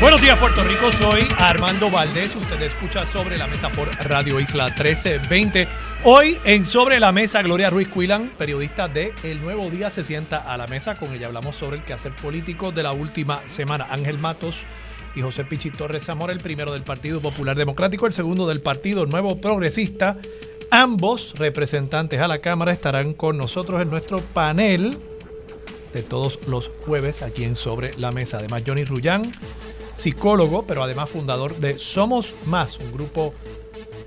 Buenos días Puerto Rico, soy Armando Valdés, usted escucha Sobre la Mesa por Radio Isla 1320. Hoy en Sobre la Mesa, Gloria Ruiz Cuilan, periodista de El Nuevo Día, se sienta a la mesa, con ella hablamos sobre el quehacer político de la última semana. Ángel Matos y José Pichi Torres Zamora, el primero del Partido Popular Democrático, el segundo del Partido Nuevo Progresista. Ambos representantes a la Cámara estarán con nosotros en nuestro panel de todos los jueves aquí en Sobre la Mesa. Además, Johnny Rullán psicólogo, pero además fundador de Somos Más, un grupo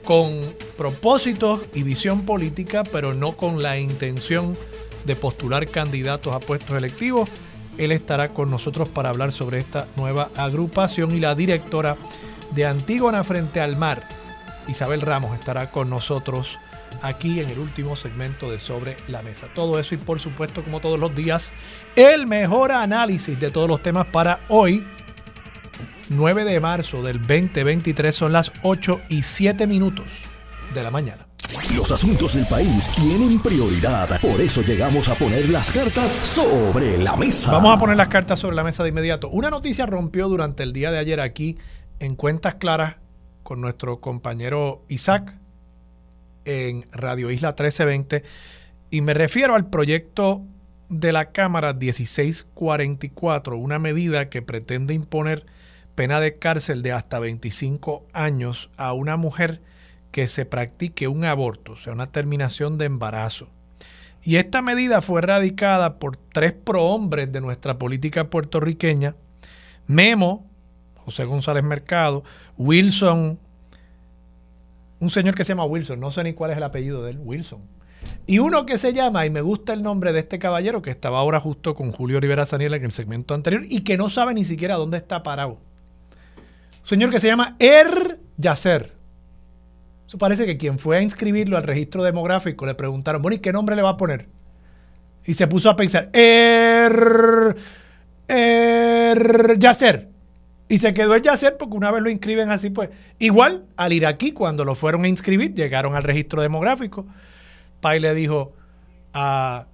con propósitos y visión política, pero no con la intención de postular candidatos a puestos electivos. Él estará con nosotros para hablar sobre esta nueva agrupación y la directora de Antígona Frente al Mar, Isabel Ramos, estará con nosotros aquí en el último segmento de Sobre la Mesa. Todo eso y por supuesto, como todos los días, el mejor análisis de todos los temas para hoy, 9 de marzo del 2023 son las 8 y 7 minutos de la mañana. Los asuntos del país tienen prioridad, por eso llegamos a poner las cartas sobre la mesa. Vamos a poner las cartas sobre la mesa de inmediato. Una noticia rompió durante el día de ayer aquí en Cuentas Claras con nuestro compañero Isaac en Radio Isla 1320 y me refiero al proyecto de la Cámara 1644, una medida que pretende imponer pena de cárcel de hasta 25 años a una mujer que se practique un aborto, o sea, una terminación de embarazo. Y esta medida fue radicada por tres prohombres de nuestra política puertorriqueña, Memo, José González Mercado, Wilson, un señor que se llama Wilson, no sé ni cuál es el apellido de él, Wilson. Y uno que se llama, y me gusta el nombre de este caballero que estaba ahora justo con Julio Rivera Saniel en el segmento anterior y que no sabe ni siquiera dónde está parado señor que se llama Er Yasser. Eso parece que quien fue a inscribirlo al registro demográfico le preguntaron, bueno, ¿y qué nombre le va a poner? Y se puso a pensar, Er, Er Yasser. Y se quedó el Yasser porque una vez lo inscriben así, pues. Igual al iraquí, cuando lo fueron a inscribir, llegaron al registro demográfico. Pai le dijo a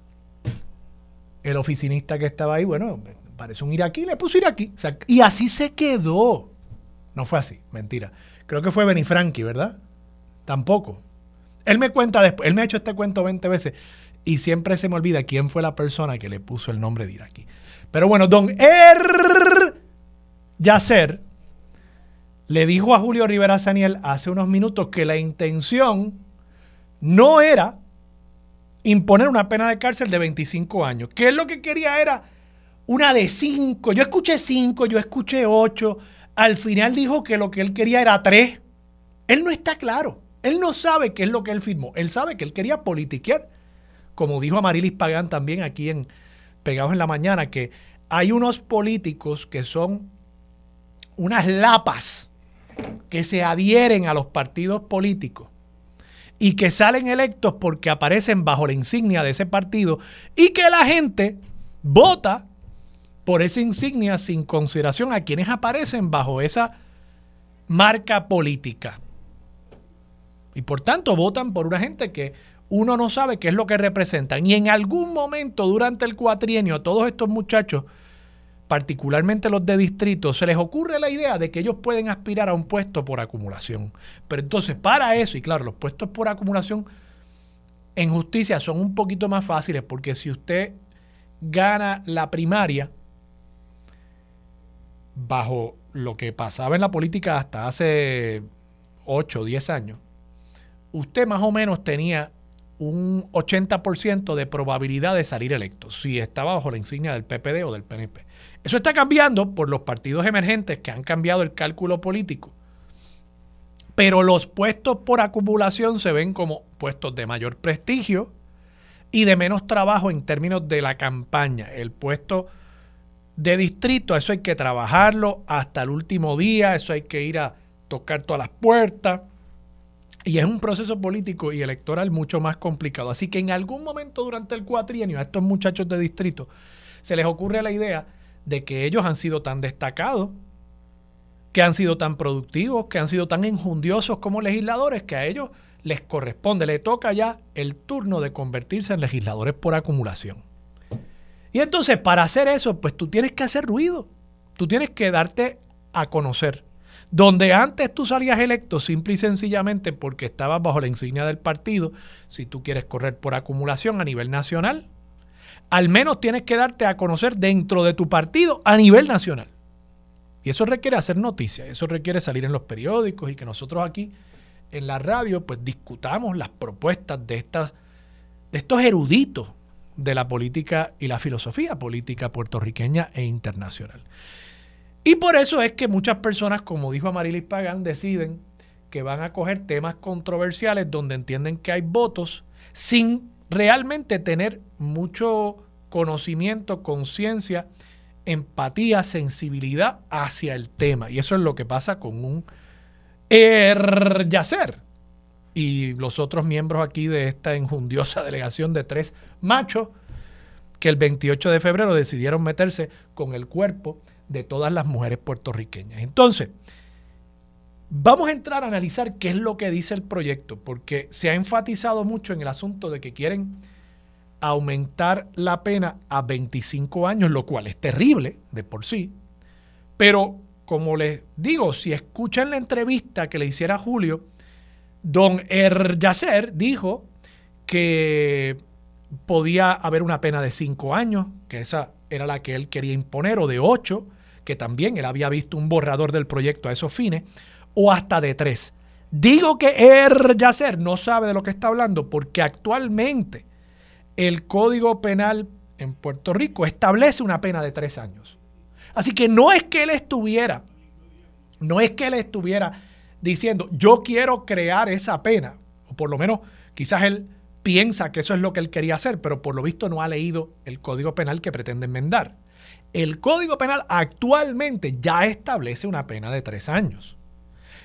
el oficinista que estaba ahí, bueno, parece un iraquí, le puso iraquí. y así se quedó. No fue así, mentira. Creo que fue Benny Frankie, ¿verdad? Tampoco. Él me cuenta después, él me ha hecho este cuento 20 veces y siempre se me olvida quién fue la persona que le puso el nombre de Iraqi. Pero bueno, don Er Yasser le dijo a Julio Rivera Saniel hace unos minutos que la intención no era imponer una pena de cárcel de 25 años, que él lo que quería era una de 5. Yo escuché 5, yo escuché 8 al final dijo que lo que él quería era tres. Él no está claro. Él no sabe qué es lo que él firmó. Él sabe que él quería politiquear. Como dijo Amarilis Pagán también aquí en Pegados en la Mañana, que hay unos políticos que son unas lapas que se adhieren a los partidos políticos y que salen electos porque aparecen bajo la insignia de ese partido y que la gente vota por esa insignia sin consideración a quienes aparecen bajo esa marca política. Y por tanto votan por una gente que uno no sabe qué es lo que representan. Y en algún momento durante el cuatrienio a todos estos muchachos, particularmente los de distrito, se les ocurre la idea de que ellos pueden aspirar a un puesto por acumulación. Pero entonces para eso, y claro, los puestos por acumulación en justicia son un poquito más fáciles porque si usted gana la primaria, bajo lo que pasaba en la política hasta hace 8 o 10 años, usted más o menos tenía un 80% de probabilidad de salir electo si estaba bajo la insignia del PPD o del PNP. Eso está cambiando por los partidos emergentes que han cambiado el cálculo político. Pero los puestos por acumulación se ven como puestos de mayor prestigio y de menos trabajo en términos de la campaña. El puesto de distrito, eso hay que trabajarlo hasta el último día, eso hay que ir a tocar todas las puertas, Y es un proceso político y electoral mucho más complicado. Así que en algún momento durante el cuatrienio a estos muchachos de distrito se les ocurre la idea de que ellos han sido tan destacados, que han sido tan productivos, que han sido tan enjundiosos como legisladores, que a ellos les corresponde, le toca ya el turno de convertirse en legisladores por acumulación. Y entonces para hacer eso, pues tú tienes que hacer ruido, tú tienes que darte a conocer. Donde antes tú salías electo simple y sencillamente porque estabas bajo la insignia del partido, si tú quieres correr por acumulación a nivel nacional, al menos tienes que darte a conocer dentro de tu partido a nivel nacional. Y eso requiere hacer noticias, eso requiere salir en los periódicos y que nosotros aquí en la radio pues discutamos las propuestas de, estas, de estos eruditos de la política y la filosofía política puertorriqueña e internacional. Y por eso es que muchas personas, como dijo Amarilis Pagán, deciden que van a coger temas controversiales donde entienden que hay votos sin realmente tener mucho conocimiento, conciencia, empatía, sensibilidad hacia el tema. Y eso es lo que pasa con un Er y los otros miembros aquí de esta enjundiosa delegación de tres machos que el 28 de febrero decidieron meterse con el cuerpo de todas las mujeres puertorriqueñas. Entonces, vamos a entrar a analizar qué es lo que dice el proyecto, porque se ha enfatizado mucho en el asunto de que quieren aumentar la pena a 25 años, lo cual es terrible de por sí, pero como les digo, si escuchan la entrevista que le hiciera Julio, don Eryacer dijo que podía haber una pena de 5 años, que esa era la que él quería imponer, o de 8, que también él había visto un borrador del proyecto a esos fines, o hasta de 3. Digo que Eryacer no sabe de lo que está hablando porque actualmente el Código Penal en Puerto Rico establece una pena de 3 años. Así que no es que él estuviera, no es que él estuviera diciendo, yo quiero crear esa pena, o por lo menos quizás él piensa que eso es lo que él quería hacer, pero por lo visto no ha leído el Código Penal que pretende enmendar. El Código Penal actualmente ya establece una pena de tres años.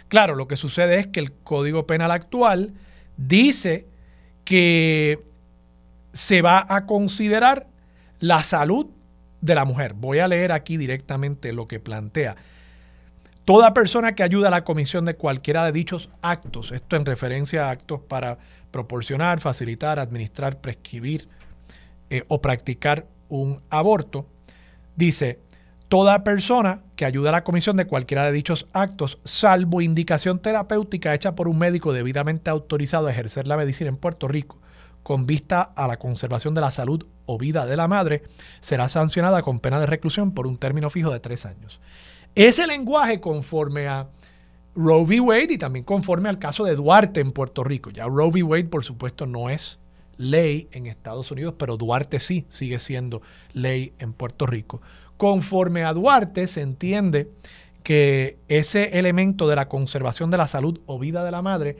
Claro, lo que sucede es que el Código Penal actual dice que se va a considerar la salud de la mujer. Voy a leer aquí directamente lo que plantea. Toda persona que ayuda a la comisión de cualquiera de dichos actos, esto en referencia a actos para proporcionar, facilitar, administrar, prescribir eh, o practicar un aborto, dice, toda persona que ayuda a la comisión de cualquiera de dichos actos, salvo indicación terapéutica hecha por un médico debidamente autorizado a ejercer la medicina en Puerto Rico, con vista a la conservación de la salud o vida de la madre, será sancionada con pena de reclusión por un término fijo de tres años. Ese lenguaje conforme a Roe v. Wade y también conforme al caso de Duarte en Puerto Rico. Ya Roe v. Wade, por supuesto, no es ley en Estados Unidos, pero Duarte sí sigue siendo ley en Puerto Rico. Conforme a Duarte se entiende que ese elemento de la conservación de la salud o vida de la madre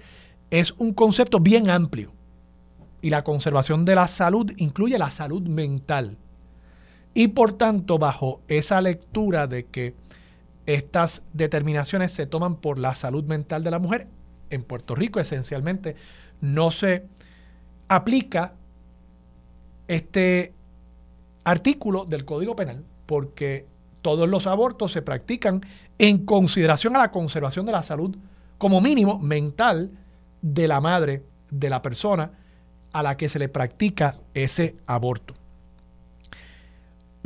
es un concepto bien amplio y la conservación de la salud incluye la salud mental. Y por tanto, bajo esa lectura de que estas determinaciones se toman por la salud mental de la mujer, en Puerto Rico esencialmente no se aplica este artículo del Código Penal porque todos los abortos se practican en consideración a la conservación de la salud como mínimo mental de la madre, de la persona, a la que se le practica ese aborto.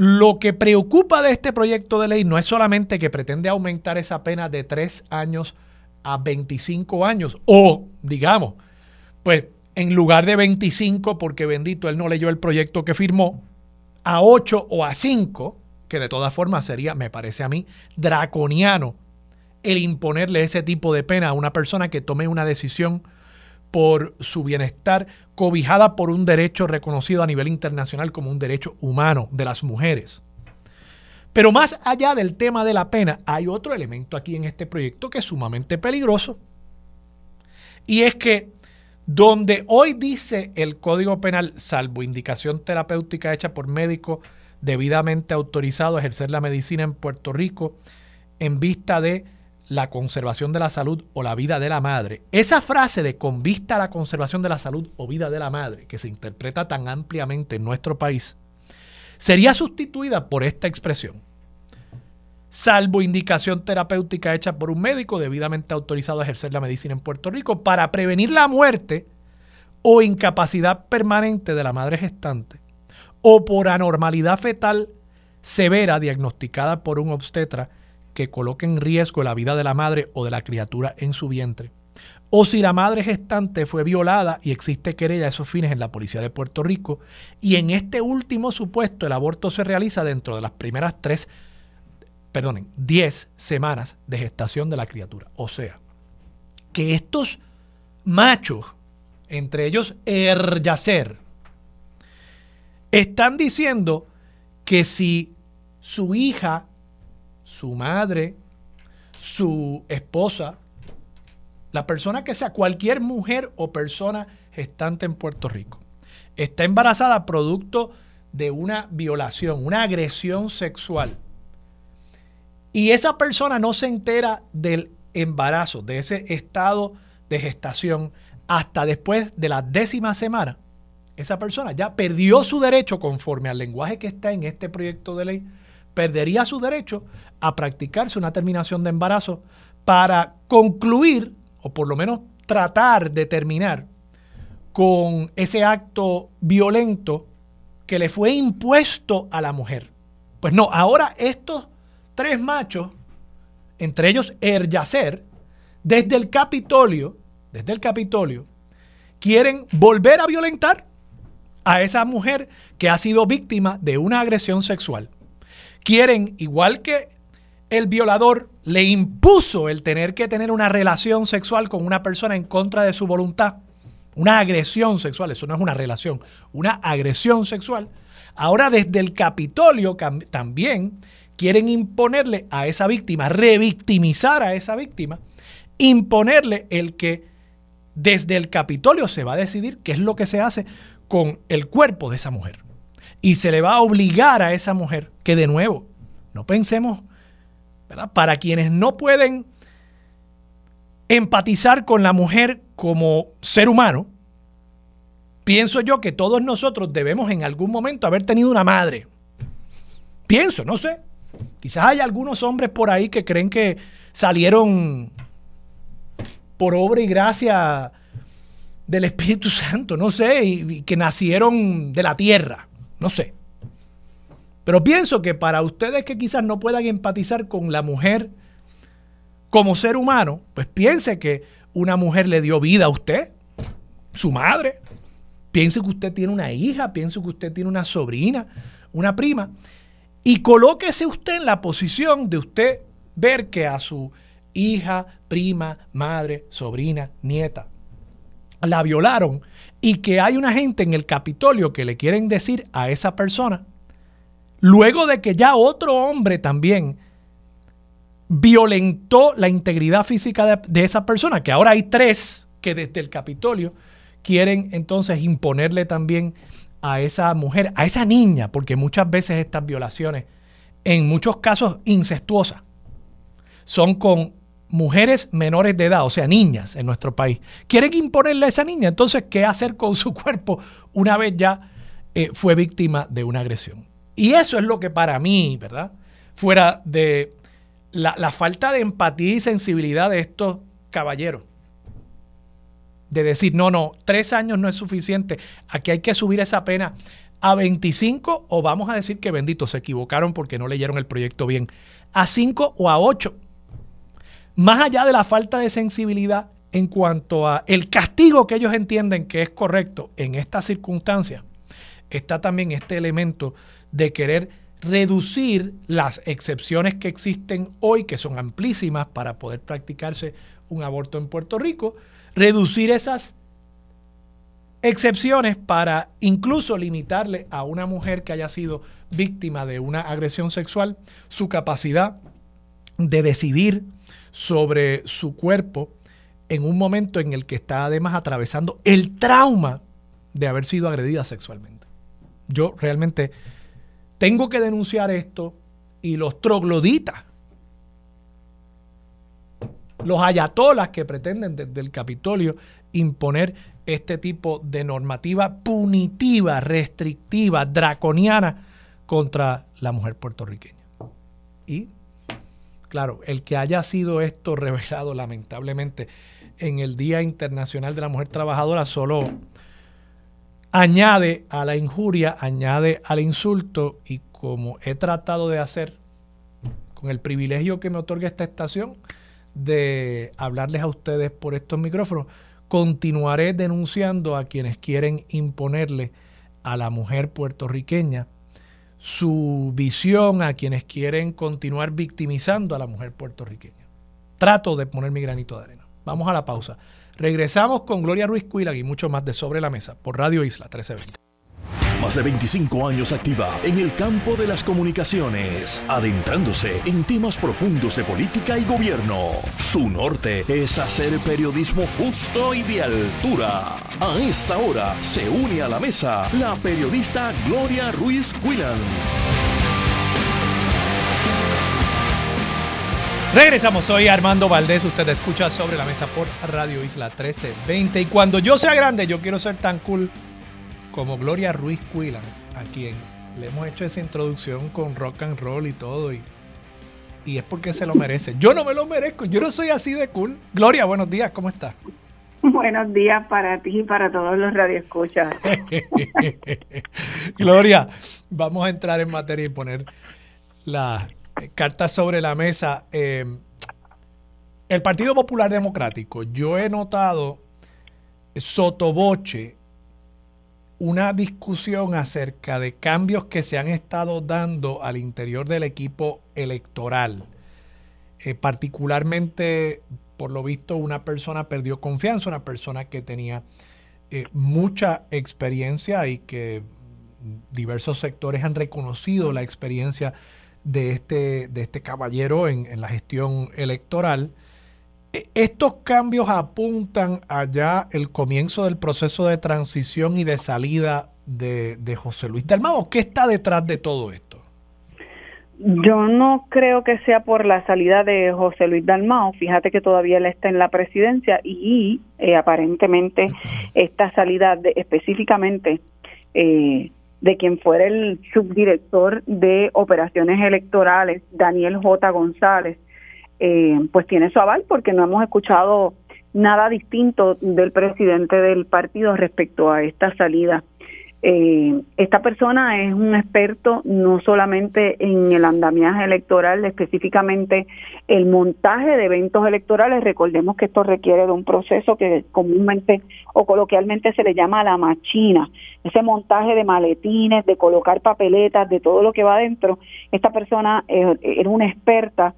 Lo que preocupa de este proyecto de ley no es solamente que pretende aumentar esa pena de 3 años a 25 años, o digamos, pues en lugar de 25, porque bendito él no leyó el proyecto que firmó, a 8 o a 5, que de todas formas sería, me parece a mí, draconiano el imponerle ese tipo de pena a una persona que tome una decisión por su bienestar, cobijada por un derecho reconocido a nivel internacional como un derecho humano de las mujeres. Pero más allá del tema de la pena, hay otro elemento aquí en este proyecto que es sumamente peligroso. Y es que donde hoy dice el Código Penal, salvo indicación terapéutica hecha por médico debidamente autorizado a ejercer la medicina en Puerto Rico, en vista de la conservación de la salud o la vida de la madre, esa frase de con vista a la conservación de la salud o vida de la madre, que se interpreta tan ampliamente en nuestro país, sería sustituida por esta expresión. Salvo indicación terapéutica hecha por un médico debidamente autorizado a ejercer la medicina en Puerto Rico para prevenir la muerte o incapacidad permanente de la madre gestante o por anormalidad fetal severa diagnosticada por un obstetra que coloque en riesgo la vida de la madre o de la criatura en su vientre. O si la madre gestante fue violada y existe querella a esos fines en la Policía de Puerto Rico. Y en este último supuesto el aborto se realiza dentro de las primeras tres, perdonen, diez semanas de gestación de la criatura. O sea, que estos machos, entre ellos Eryacer, están diciendo que si su hija su madre, su esposa, la persona que sea, cualquier mujer o persona gestante en Puerto Rico, está embarazada producto de una violación, una agresión sexual, y esa persona no se entera del embarazo, de ese estado de gestación, hasta después de la décima semana, esa persona ya perdió su derecho conforme al lenguaje que está en este proyecto de ley perdería su derecho a practicarse una terminación de embarazo para concluir, o por lo menos tratar de terminar, con ese acto violento que le fue impuesto a la mujer. Pues no, ahora estos tres machos, entre ellos Eryacer, desde el Capitolio, desde el Capitolio, quieren volver a violentar a esa mujer que ha sido víctima de una agresión sexual quieren, igual que el violador le impuso el tener que tener una relación sexual con una persona en contra de su voluntad, una agresión sexual, eso no es una relación, una agresión sexual, ahora desde el Capitolio también quieren imponerle a esa víctima, revictimizar a esa víctima, imponerle el que desde el Capitolio se va a decidir qué es lo que se hace con el cuerpo de esa mujer y se le va a obligar a esa mujer que de nuevo, no pensemos, ¿verdad? Para quienes no pueden empatizar con la mujer como ser humano, pienso yo que todos nosotros debemos en algún momento haber tenido una madre. Pienso, no sé. Quizás hay algunos hombres por ahí que creen que salieron por obra y gracia del Espíritu Santo, no sé, y, que nacieron de la tierra. No sé. Pero pienso que para ustedes que quizás no puedan empatizar con la mujer como ser humano, pues piense que una mujer le dio vida a usted, su madre. Piense que usted tiene una hija, piense que usted tiene una sobrina, una prima. Y colóquese usted en la posición de usted ver que a su hija, prima, madre, sobrina, nieta, la violaron y que hay una gente en el Capitolio que le quieren decir a esa persona, luego de que ya otro hombre también violentó la integridad física de, esa persona, que ahora hay tres que desde el Capitolio quieren entonces imponerle también a esa mujer, a esa niña, porque muchas veces estas violaciones, en muchos casos incestuosas, son con mujeres menores de edad, o sea, niñas en nuestro país, quieren imponerle a esa niña. Entonces, ¿qué hacer con su cuerpo una vez ya eh, fue víctima de una agresión? Y eso es lo que para mí, ¿verdad? Fuera de la, la falta de empatía y sensibilidad de estos caballeros. De decir, no, no, tres años no es suficiente, aquí hay que subir esa pena a 25 o vamos a decir que bendito, se equivocaron porque no leyeron el proyecto bien, a 5 o a 8 más allá de la falta de sensibilidad en cuanto a el castigo que ellos entienden que es correcto en esta circunstancia, está también este elemento de querer reducir las excepciones que existen hoy, que son amplísimas para poder practicarse un aborto en Puerto Rico, reducir esas excepciones para incluso limitarle a una mujer que haya sido víctima de una agresión sexual su capacidad de decidir sobre su cuerpo en un momento en el que está además atravesando el trauma de haber sido agredida sexualmente. Yo realmente tengo que denunciar esto y los trogloditas los ayatolas que pretenden desde el Capitolio imponer este tipo de normativa punitiva, restrictiva, draconiana contra la mujer puertorriqueña. Y, claro, el que haya sido esto revelado lamentablemente en el Día Internacional de la Mujer Trabajadora solo añade a la injuria, añade al insulto y como he tratado de hacer con el privilegio que me otorga esta estación de hablarles a ustedes por estos micrófonos, continuaré denunciando a quienes quieren imponerle a la mujer puertorriqueña su visión, a quienes quieren continuar victimizando a la mujer puertorriqueña. Trato de poner mi granito de arena. Vamos a la pausa. Regresamos con Gloria Ruiz Cuilag y mucho más de Sobre la Mesa por Radio Isla 1320. Más de 25 años activa en el campo de las comunicaciones, adentrándose en temas profundos de política y gobierno. Su norte es hacer periodismo justo y de altura. A esta hora se une a la mesa la periodista Gloria Ruiz Quilan. Regresamos, soy Armando Valdés, usted escucha sobre la mesa por Radio Isla 1320 y cuando yo sea grande yo quiero ser tan cool como Gloria Ruiz Quilan, a quien le hemos hecho esa introducción con rock and roll y todo y, y es porque se lo merece. Yo no me lo merezco, yo no soy así de cool. Gloria, buenos días, ¿cómo estás? Buenos días para ti y para todos los radioescuchas. Gloria, vamos a entrar en materia y poner la cartas sobre la mesa. Eh, el Partido Popular Democrático, yo he notado sotoboche una discusión acerca de cambios que se han estado dando al interior del equipo electoral. Eh, particularmente, por lo visto, una persona perdió confianza, una persona que tenía eh, mucha experiencia y que diversos sectores han reconocido la experiencia de este, de este caballero en, la gestión electoral. E, estos cambios apuntan allá el comienzo del proceso de transición y de salida de, de José Luis Dalmao. ¿Qué está detrás de todo esto? Yo no creo que sea por la salida de José Luis Dalmao. Fíjate que todavía él está en la presidencia y eh, aparentemente esta salida de, específicamente eh, de quien fuera el subdirector de operaciones electorales, Daniel J. González, eh, pues tiene su aval porque no hemos escuchado nada distinto del presidente del partido respecto a esta salida eh, esta persona es un experto no solamente en el andamiaje electoral, específicamente el montaje de eventos electorales. Recordemos que esto requiere de un proceso que comúnmente o coloquialmente se le llama la machina, ese montaje de maletines, de colocar papeletas, de todo lo que va adentro. Esta persona era una experta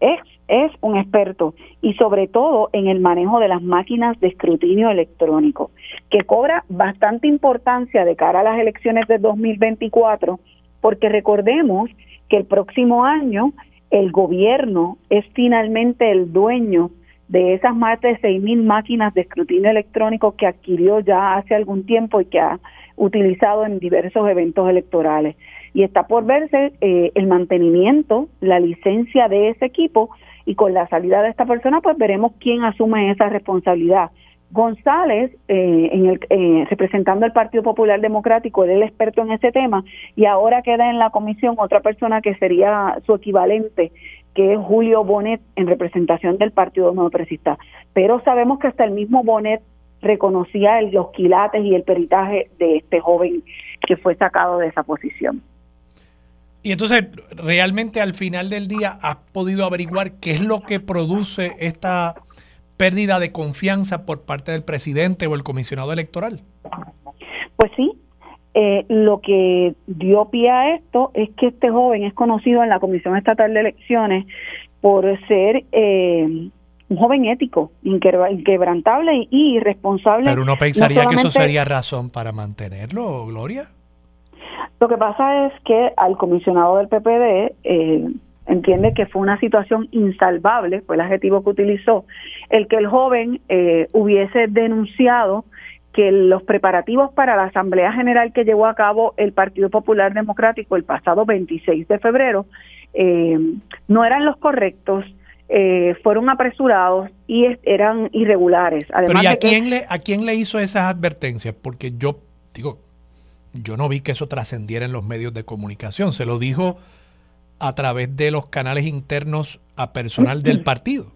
es, es un experto y sobre todo en el manejo de las máquinas de escrutinio electrónico, que cobra bastante importancia de cara a las elecciones de 2024, porque recordemos que el próximo año el gobierno es finalmente el dueño de esas más de 6.000 máquinas de escrutinio electrónico que adquirió ya hace algún tiempo y que ha utilizado en diversos eventos electorales y está por verse eh, el mantenimiento, la licencia de ese equipo y con la salida de esta persona pues veremos quién asume esa responsabilidad. González, eh, en el, eh, representando al Partido Popular Democrático, él es el experto en ese tema y ahora queda en la comisión otra persona que sería su equivalente, que es Julio Bonet, en representación del Partido Progresista. Pero sabemos que hasta el mismo Bonet reconocía los quilates y el peritaje de este joven que fue sacado de esa posición. Y entonces, realmente al final del día, ¿has podido averiguar qué es lo que produce esta pérdida de confianza por parte del presidente o el comisionado electoral? Pues sí, eh, lo que dio pie a esto es que este joven es conocido en la Comisión Estatal de Elecciones por ser eh, un joven ético, inquebrantable y responsable. Pero uno pensaría que eso sería razón para mantenerlo, Gloria. Lo que pasa es que al comisionado del PPD eh, entiende que fue una situación insalvable, fue el adjetivo que utilizó, el que el joven eh, hubiese denunciado que los preparativos para la Asamblea General que llevó a cabo el Partido Popular Democrático el pasado 26 de febrero eh, no eran los correctos, eh, fueron apresurados y eran irregulares. Además Pero ¿y a, quién le, a quién le hizo esas advertencias? Porque yo digo, yo no vi que eso trascendiera en los medios de comunicación. Se lo dijo a través de los canales internos a personal del partido.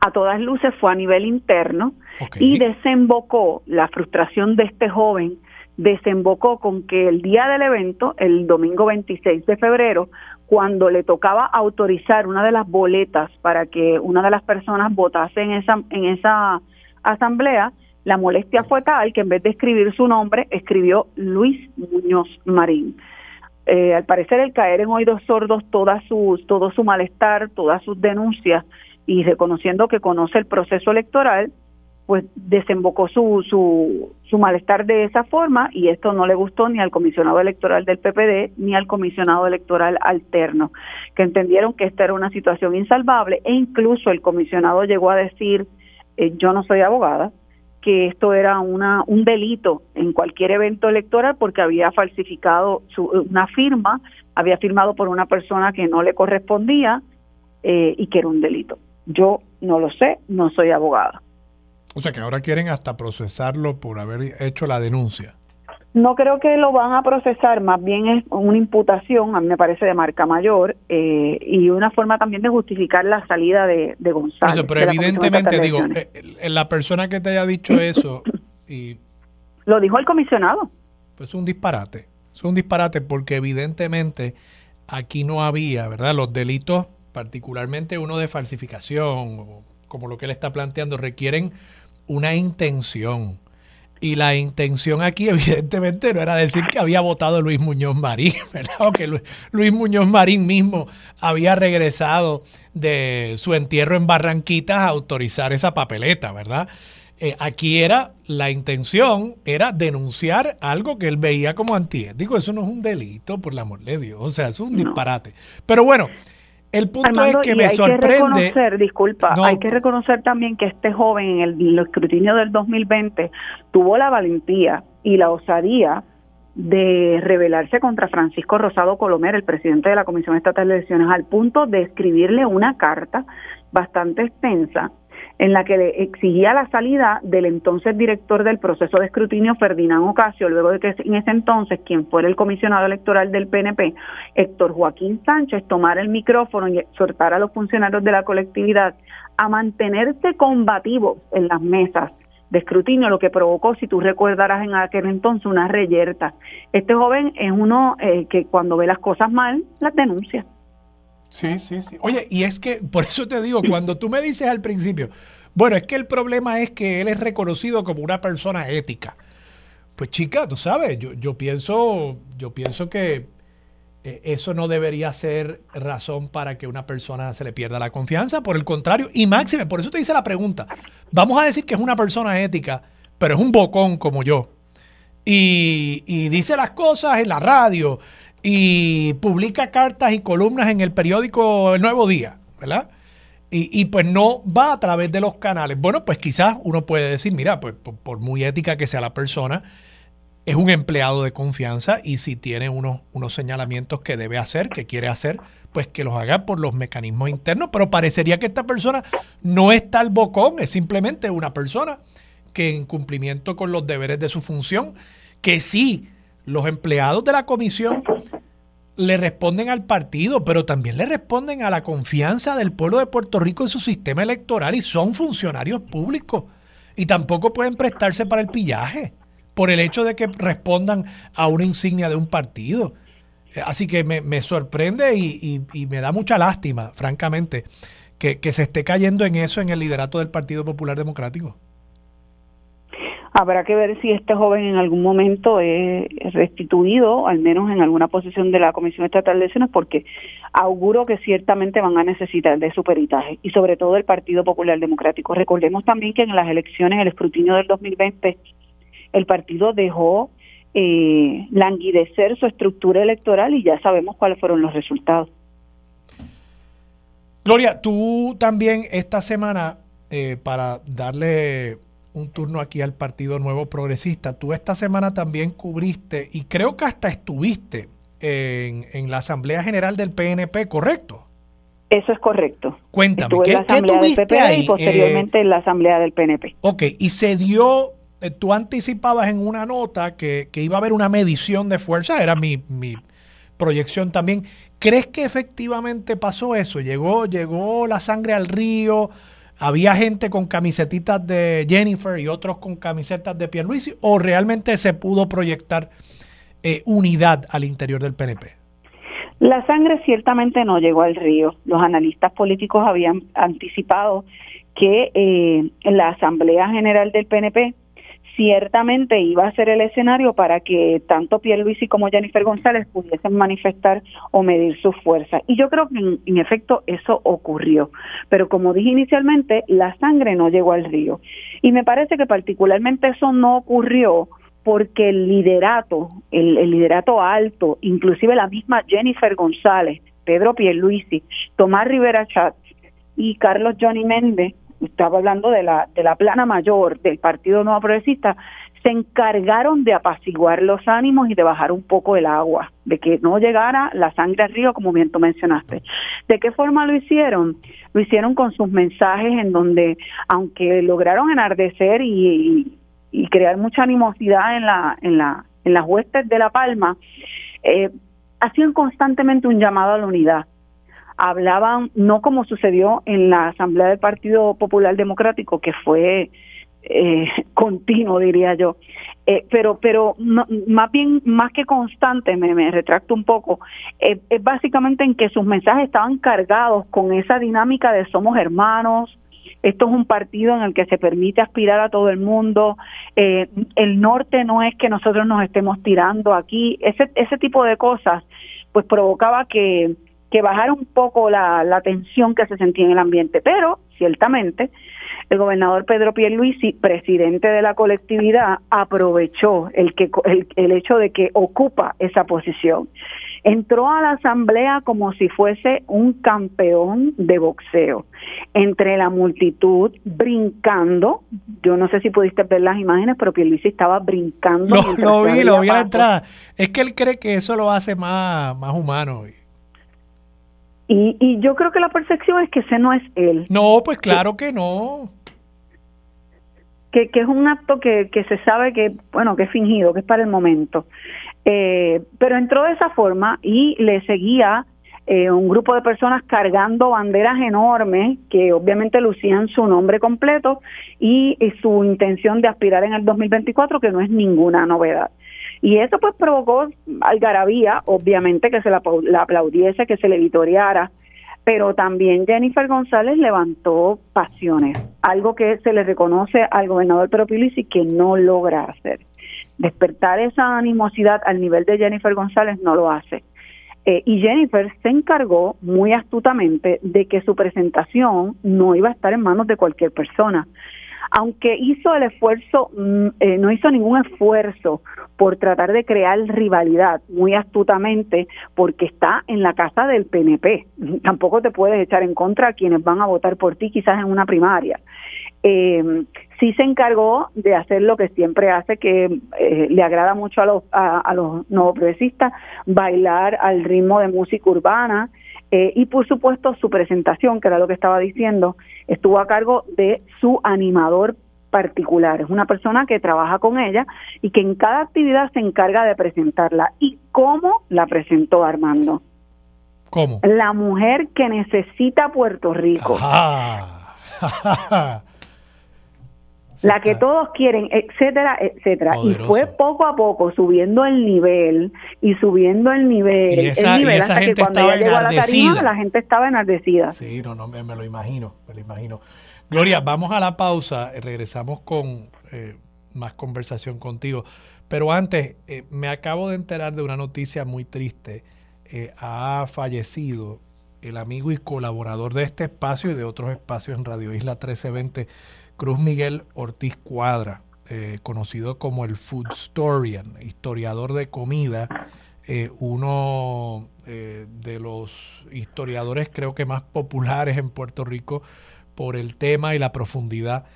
A todas luces fue a nivel interno y desembocó la frustración de este joven desembocó con que el día del evento, el domingo 26 de febrero, cuando le tocaba autorizar una de las boletas para que una de las personas votase en esa, en esa asamblea, la molestia fue tal que en vez de escribir su nombre, escribió Luis Muñoz Marín. Eh, al parecer el caer en oídos sordos toda su, todo su malestar, todas sus denuncias y reconociendo que conoce el proceso electoral, pues desembocó su, su, su malestar de esa forma y esto no le gustó ni al comisionado electoral del PPD ni al comisionado electoral alterno, que entendieron que esta era una situación insalvable e incluso el comisionado llegó a decir, eh, yo no soy abogada, que esto era una, un delito en cualquier evento electoral porque había falsificado su, una firma, había firmado por una persona que no le correspondía eh, y que era un delito. Yo no lo sé, no soy abogada. O sea que ahora quieren hasta procesarlo por haber hecho la denuncia. No creo que lo van a procesar, más bien es una imputación, a mí me parece de marca mayor, eh, y una forma también de justificar la salida de, González. pero evidentemente, digo, eh, eh, la persona que te haya dicho eso... y Lo dijo el comisionado. Pues es un disparate, es un disparate porque evidentemente aquí no había, ¿verdad? Los delitos, particularmente uno de falsificación, como lo que él está planteando, requieren una intención y la intención aquí, evidentemente, no era decir que había votado Luis Muñoz Marín, ¿verdad? O que Luis Muñoz Marín mismo había regresado de su entierro en Barranquitas a autorizar esa papeleta, ¿verdad? Eh, aquí era, la intención era denunciar algo que él veía como antiético. Eso no es un delito, por el amor de Dios. O sea, es un disparate. Pero bueno, el punto es que me hay sorprende. Que reconocer, disculpa, hay que reconocer también que este joven en el, escrutinio del 2020 tuvo la valentía y la osadía de rebelarse contra Francisco Rosado Colomer, el presidente de la Comisión Estatal de Elecciones, al punto de escribirle una carta bastante extensa en la que le exigía la salida del entonces director del proceso de escrutinio, Ferdinand Ocasio, luego de que en ese entonces quien fuera el comisionado electoral del PNP, Héctor Joaquín Sánchez, tomara el micrófono y exhortara a los funcionarios de la colectividad a mantenerse combativos en las mesas de escrutinio, lo que provocó, si tú recordarás en aquel entonces, una reyerta. Este joven es uno eh, que cuando ve las cosas mal, las denuncia. Sí, sí, sí. Oye, y es que, por eso te digo, cuando tú me dices al principio, bueno, es que el problema es que él es reconocido como una persona ética. Pues chica, tú sabes, yo, yo pienso, yo pienso que eh, eso no debería ser razón para que una persona se le pierda la confianza. Por el contrario, y máxime, por eso te hice la pregunta. Vamos a decir que es una persona ética, pero es un bocón como yo. Y, y dice las cosas en la radio y publica cartas y columnas en el periódico El Nuevo Día, ¿verdad? Y, pues no va a través de los canales. Bueno, pues quizás uno puede decir, mira, pues por, muy ética que sea la persona, es un empleado de confianza y si tiene unos, unos señalamientos que debe hacer, que quiere hacer, pues que los haga por los mecanismos internos. Pero parecería que esta persona no es tal bocón, es simplemente una persona que en cumplimiento con los deberes de su función, que sí los empleados de la comisión le responden al partido, pero también le responden a la confianza del pueblo de Puerto Rico en su sistema electoral y son funcionarios públicos. Y tampoco pueden prestarse para el pillaje por el hecho de que respondan a una insignia de un partido. Así que me, sorprende y, me da mucha lástima, francamente, que, que se esté cayendo en eso en el liderato del Partido Popular Democrático. Habrá que ver si este joven en algún momento es restituido, al menos en alguna posición de la Comisión Estatal de Elecciones, porque auguro que ciertamente van a necesitar de su peritaje y sobre todo el Partido Popular Democrático. Recordemos también que en las elecciones, el escrutinio del 2020, el partido dejó eh, languidecer su estructura electoral y ya sabemos cuáles fueron los resultados. Gloria, tú también esta semana, eh, para darle un turno aquí al Partido Nuevo Progresista. Tú esta semana también cubriste y creo que hasta estuviste en, la Asamblea General del PNP, ¿correcto? Eso es correcto. Cuéntame, Estuve ¿qué, en la qué asamblea del ahí? y posteriormente en la asamblea del PNP. Eh, ok, y se dio, eh, tú anticipabas en una nota que, que iba a haber una medición de fuerza, era mi, mi proyección también. ¿Crees que efectivamente pasó eso? Llegó, llegó la sangre al río, había gente con camisetitas de Jennifer y otros con camisetas de Pierluisi, o realmente se pudo proyectar eh, unidad al interior del PNP? La sangre ciertamente no llegó al río. Los analistas políticos habían anticipado que eh, la Asamblea General del PNP ciertamente iba a ser el escenario para que tanto Pierluisi como Jennifer González pudiesen manifestar o medir sus fuerzas. Y yo creo que en, efecto eso ocurrió. Pero como dije inicialmente, la sangre no llegó al río. Y me parece que particularmente eso no ocurrió porque el liderato, el, el liderato alto, inclusive la misma Jennifer González, Pedro Pierluisi, Tomás Rivera Chatz y Carlos Johnny Méndez, estaba hablando de la, de la plana mayor del Partido Nuevo Progresista, se encargaron de apaciguar los ánimos y de bajar un poco el agua, de que no llegara la sangre al río, como bien tú mencionaste. ¿De qué forma lo hicieron? Lo hicieron con sus mensajes en donde, aunque lograron enardecer y, crear mucha animosidad en la en la en las huestes de la Palma eh, hacían constantemente un llamado a la unidad hablaban no como sucedió en la asamblea del Partido Popular Democrático que fue eh, continuo diría yo eh, pero pero más bien más que constante me, me retracto un poco eh, es básicamente en que sus mensajes estaban cargados con esa dinámica de somos hermanos esto es un partido en el que se permite aspirar a todo el mundo. Eh, el norte no es que nosotros nos estemos tirando aquí. Ese, ese tipo de cosas, pues provocaba que, que bajara un poco la, la tensión que se sentía en el ambiente. Pero, ciertamente, el gobernador Pedro Pierluisi, presidente de la colectividad, aprovechó el, que, el, el hecho de que ocupa esa posición entró a la asamblea como si fuese un campeón de boxeo, entre la multitud brincando, yo no sé si pudiste ver las imágenes, pero Pierluisi estaba brincando. Lo, lo vi, lo vi a la entrada. Es que él cree que eso lo hace más, más humano. Y, y yo creo que la percepción es que ese no es él. No, pues claro que, que no. Que, que, es un acto que, que se sabe que, bueno, que es fingido, que es para el momento. Eh, pero entró de esa forma y le seguía eh, un grupo de personas cargando banderas enormes que obviamente lucían su nombre completo y, y, su intención de aspirar en el 2024, que no es ninguna novedad. Y eso pues provocó algarabía, obviamente que se la, la aplaudiese, que se le vitoreara, pero también Jennifer González levantó pasiones, algo que se le reconoce al gobernador Pedro Pierluisi que no logra hacer despertar esa animosidad al nivel de Jennifer González no lo hace. Eh, y Jennifer se encargó muy astutamente de que su presentación no iba a estar en manos de cualquier persona. Aunque hizo el esfuerzo, eh, no hizo ningún esfuerzo por tratar de crear rivalidad muy astutamente porque está en la casa del PNP. Tampoco te puedes echar en contra a quienes van a votar por ti quizás en una primaria. Eh, sí se encargó de hacer lo que siempre hace, que eh, le agrada mucho a los, a, a los nuevos progresistas, bailar al ritmo de música urbana eh, y por supuesto su presentación, que era lo que estaba diciendo, estuvo a cargo de su animador particular. Es una persona que trabaja con ella y que en cada actividad se encarga de presentarla. ¿Y cómo la presentó Armando? ¿Cómo? La mujer que necesita Puerto Rico. Ajá. la que todos quieren, etcétera, etcétera. Poderoso. Y fue poco a poco subiendo el nivel y subiendo el nivel, Y esa- el nivel y esa hasta que cuando ella llegó a la tarima la gente estaba enardecida. Sí, no, no, me, me lo imagino, me lo imagino. Gloria, vamos a la pausa, eh, regresamos con eh, más conversación contigo. Pero antes, eh, me acabo de enterar de una noticia muy triste. Eh, ha fallecido el amigo y colaborador de este espacio y de otros espacios en Radio Isla 1320, Cruz Miguel Ortiz Cuadra, eh, conocido como el Food Historian, historiador de comida, eh, uno eh, de los historiadores creo que más populares en Puerto Rico por el tema y la profundidad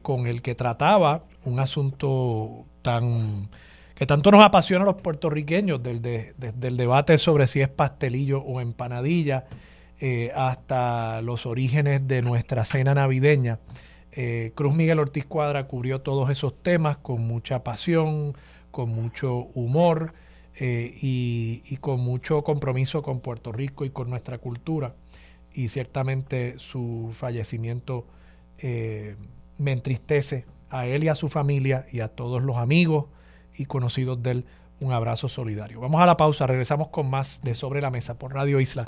con el que trataba un asunto tan que tanto nos apasiona a los puertorriqueños, del, de- de- del debate sobre si es pastelillo o empanadilla, hasta los orígenes de nuestra cena navideña. Eh, Cruz Miguel Ortiz Cuadra cubrió todos esos temas con mucha pasión, con mucho humor y, y, con mucho compromiso con Puerto Rico y con nuestra cultura. Y ciertamente su fallecimiento me entristece a él y a su familia y a todos los amigos y conocidos de él un abrazo solidario. Vamos a la pausa, regresamos con más de Sobre la Mesa por Radio Isla.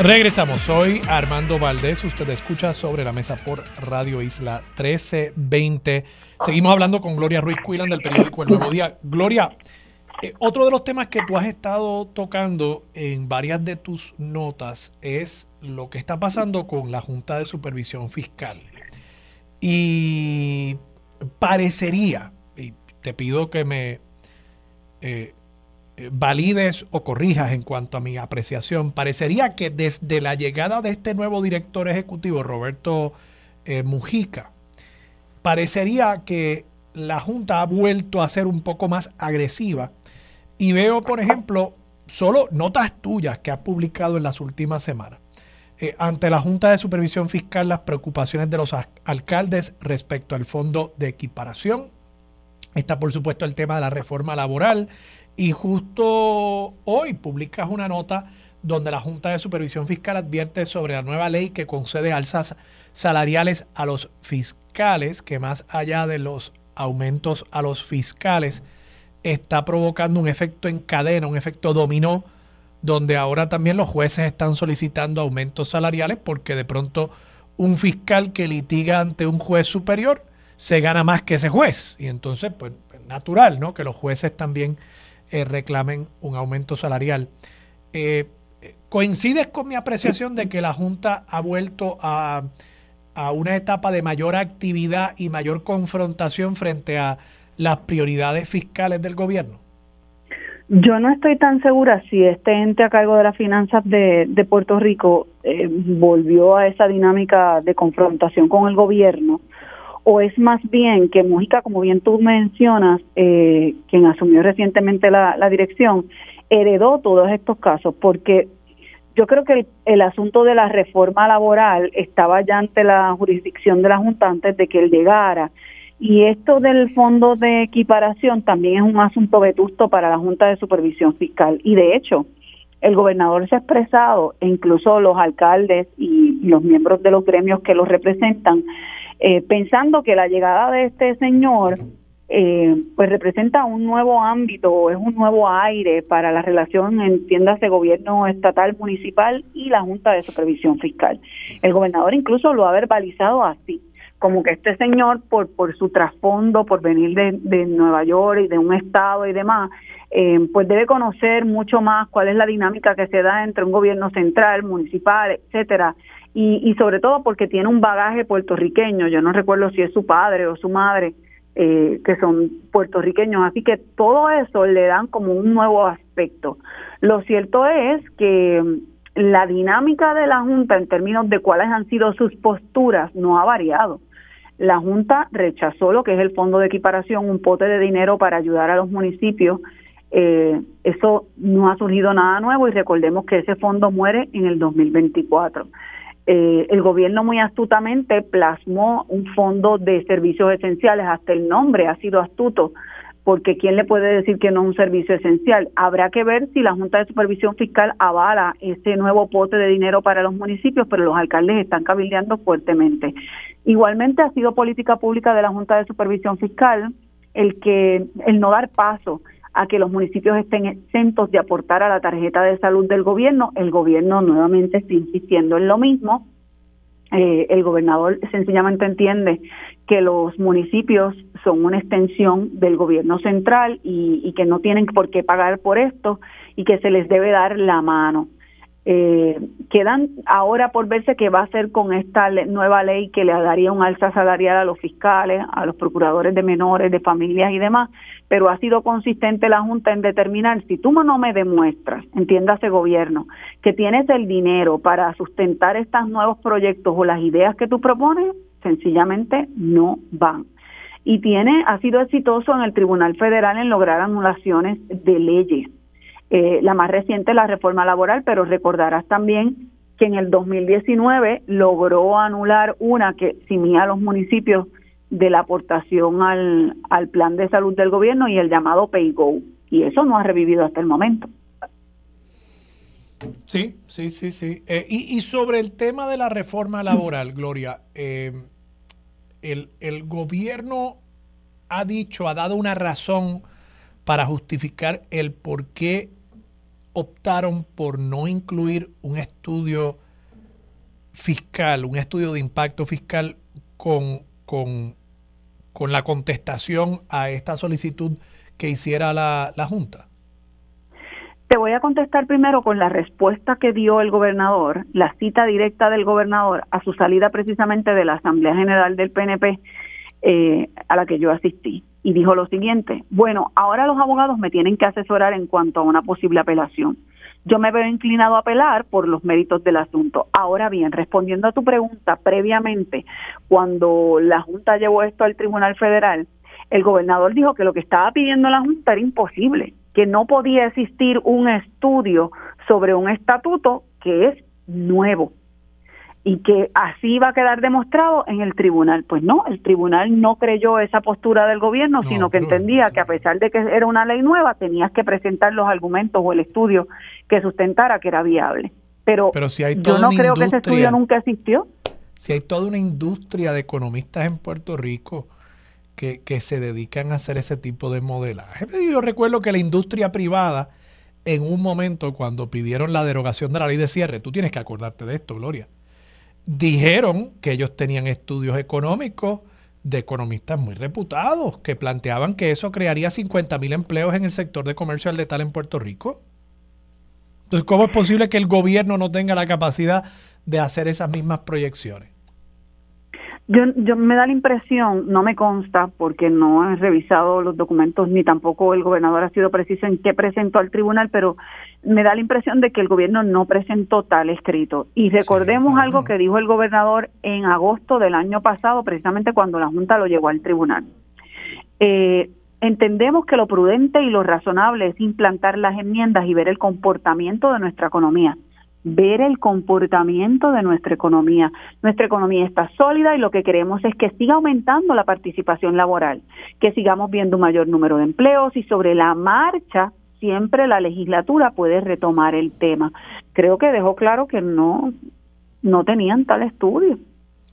Regresamos, soy Armando Valdés, usted escucha Sobre la Mesa por Radio Isla 1320. Seguimos hablando con Gloria Ruiz Cuilan del periódico El Nuevo Día. Gloria, eh, otro de los temas que tú has estado tocando en varias de tus notas es lo que está pasando con la Junta de Supervisión Fiscal. Y parecería, y te pido que me eh, valides o corrijas en cuanto a mi apreciación, parecería que desde la llegada de este nuevo director ejecutivo, Roberto eh, Mujica, parecería que la Junta ha vuelto a ser un poco más agresiva. Y veo, por ejemplo, solo notas tuyas que has publicado en las últimas semanas eh, ante la Junta de Supervisión Fiscal las preocupaciones de los alcaldes respecto al fondo de equiparación. Está, por supuesto, el tema de la reforma laboral. Y justo hoy publicas una nota donde la Junta de Supervisión Fiscal advierte sobre la nueva ley que concede alzas salariales a los fiscales, que más allá de los aumentos a los fiscales, está provocando un efecto en cadena, un efecto dominó donde ahora también los jueces están solicitando aumentos salariales porque de pronto un fiscal que litiga ante un juez superior se gana más que ese juez. Y entonces, pues, natural, ¿no? Que los jueces también eh, reclamen un aumento salarial. Eh, ¿Coincides con mi apreciación de que la Junta ha vuelto a, a una etapa de mayor actividad y mayor confrontación frente a las prioridades fiscales del gobierno? Yo no estoy tan segura si este ente a cargo de las finanzas de, Puerto Rico eh, volvió a esa dinámica de confrontación con el gobierno o es más bien que Mujica, como bien tú mencionas, eh, quien asumió recientemente la, dirección, heredó todos estos casos, porque yo creo que el, el, asunto de la reforma laboral estaba ya ante la jurisdicción de la Junta antes de que él llegara y esto del fondo de equiparación también es un asunto vetusto para la Junta de Supervisión Fiscal. Y de hecho, el gobernador se ha expresado, e incluso los alcaldes y los miembros de los gremios que los representan, eh, pensando que la llegada de este señor eh, pues representa un nuevo ámbito, es un nuevo aire para la relación, entiéndase, gobierno estatal, municipal y la Junta de Supervisión Fiscal. El gobernador incluso lo ha verbalizado así como que este señor, por, por su trasfondo, por venir de, de Nueva York y de un estado y demás, eh, pues debe conocer mucho más cuál es la dinámica que se da entre un gobierno central, municipal, etcétera, y, y sobre todo porque tiene un bagaje puertorriqueño. Yo no recuerdo si es su padre o su madre, eh, que son puertorriqueños, así que todo eso le dan como un nuevo aspecto. Lo cierto es que la dinámica de la Junta en términos de cuáles han sido sus posturas no ha variado. La Junta rechazó lo que es el fondo de equiparación, un pote de dinero para ayudar a los municipios. Eh, eso no ha surgido nada nuevo y recordemos que ese fondo muere en el 2024. Eh, el gobierno muy astutamente plasmó un fondo de servicios esenciales, hasta el nombre ha sido astuto, porque ¿quién le puede decir que no es un servicio esencial? Habrá que ver si la Junta de Supervisión Fiscal avala ese nuevo pote de dinero para los municipios, pero los alcaldes están cabildeando fuertemente. Igualmente ha sido política pública de la Junta de Supervisión Fiscal el que el no dar paso a que los municipios estén exentos de aportar a la tarjeta de salud del gobierno. El gobierno nuevamente está insistiendo en lo mismo. Eh, el gobernador sencillamente entiende que los municipios son una extensión del gobierno central y, y, que no tienen por qué pagar por esto y que se les debe dar la mano. Eh, quedan ahora por verse qué va a hacer con esta nueva ley que le daría un alza salarial a los fiscales, a los procuradores de menores, de familias y demás, pero ha sido consistente la Junta en determinar si tú no me demuestras, entiéndase gobierno, que tienes el dinero para sustentar estos nuevos proyectos o las ideas que tú propones, sencillamente no van. Y tiene, ha sido exitoso en el Tribunal Federal en lograr anulaciones de leyes Eh, la más reciente, la reforma laboral, pero recordarás también que en el 2019 logró anular una que simía a los municipios de la aportación al, al plan de salud del gobierno y el llamado PayGo. Y eso no ha revivido hasta el momento. Sí, sí, sí, sí. Eh, y, sobre el tema de la reforma laboral, Gloria, eh, el, el, gobierno ha dicho, ha dado una razón para justificar el por qué optaron por no incluir un estudio fiscal, un estudio de impacto fiscal con, con, con la contestación a esta solicitud que hiciera la, la Junta? Te voy a contestar primero con la respuesta que dio el gobernador, la cita directa del gobernador a su salida precisamente de la Asamblea General del PNP eh, a la que yo asistí. Y dijo lo siguiente, bueno, ahora los abogados me tienen que asesorar en cuanto a una posible apelación. Yo me veo inclinado a apelar por los méritos del asunto. Ahora bien, respondiendo a tu pregunta, previamente, cuando la Junta llevó esto al Tribunal Federal, el gobernador dijo que lo que estaba pidiendo la Junta era imposible, que no podía existir un estudio sobre un estatuto que es nuevo y que así va a quedar demostrado en el tribunal. Pues no, el tribunal no creyó esa postura del gobierno, sino que entendía que a pesar de que era una ley nueva, tenías que presentar los argumentos o el estudio que sustentara que era viable. Pero, yo no creo que ese estudio nunca existió. Si hay toda una industria de economistas en Puerto Rico que, que se dedican a hacer ese tipo de modelaje. Yo recuerdo que la industria privada, en un momento cuando pidieron la derogación de la ley de cierre, tú tienes que acordarte de esto, Gloria dijeron que ellos tenían estudios económicos de economistas muy reputados que planteaban que eso crearía 50 mil empleos en el sector de comercio al detal en Puerto Rico. Entonces, ¿cómo es posible que el gobierno no tenga la capacidad de hacer esas mismas proyecciones? Yo, yo me da la impresión, no me consta porque no he revisado los documentos ni tampoco el gobernador ha sido preciso en qué presentó al tribunal, pero me da la impresión de que el gobierno no presentó tal escrito. Y recordemos algo que dijo el gobernador en agosto del año pasado, precisamente cuando la Junta lo llevó al tribunal. Eh, entendemos que lo prudente y lo razonable es implantar las enmiendas y ver el comportamiento de nuestra economía ver el comportamiento de nuestra economía. Nuestra economía está sólida y lo que queremos es que siga aumentando la participación laboral, que sigamos viendo un mayor número de empleos y sobre la marcha siempre la legislatura puede retomar el tema. Creo que dejó claro que no no tenían tal estudio.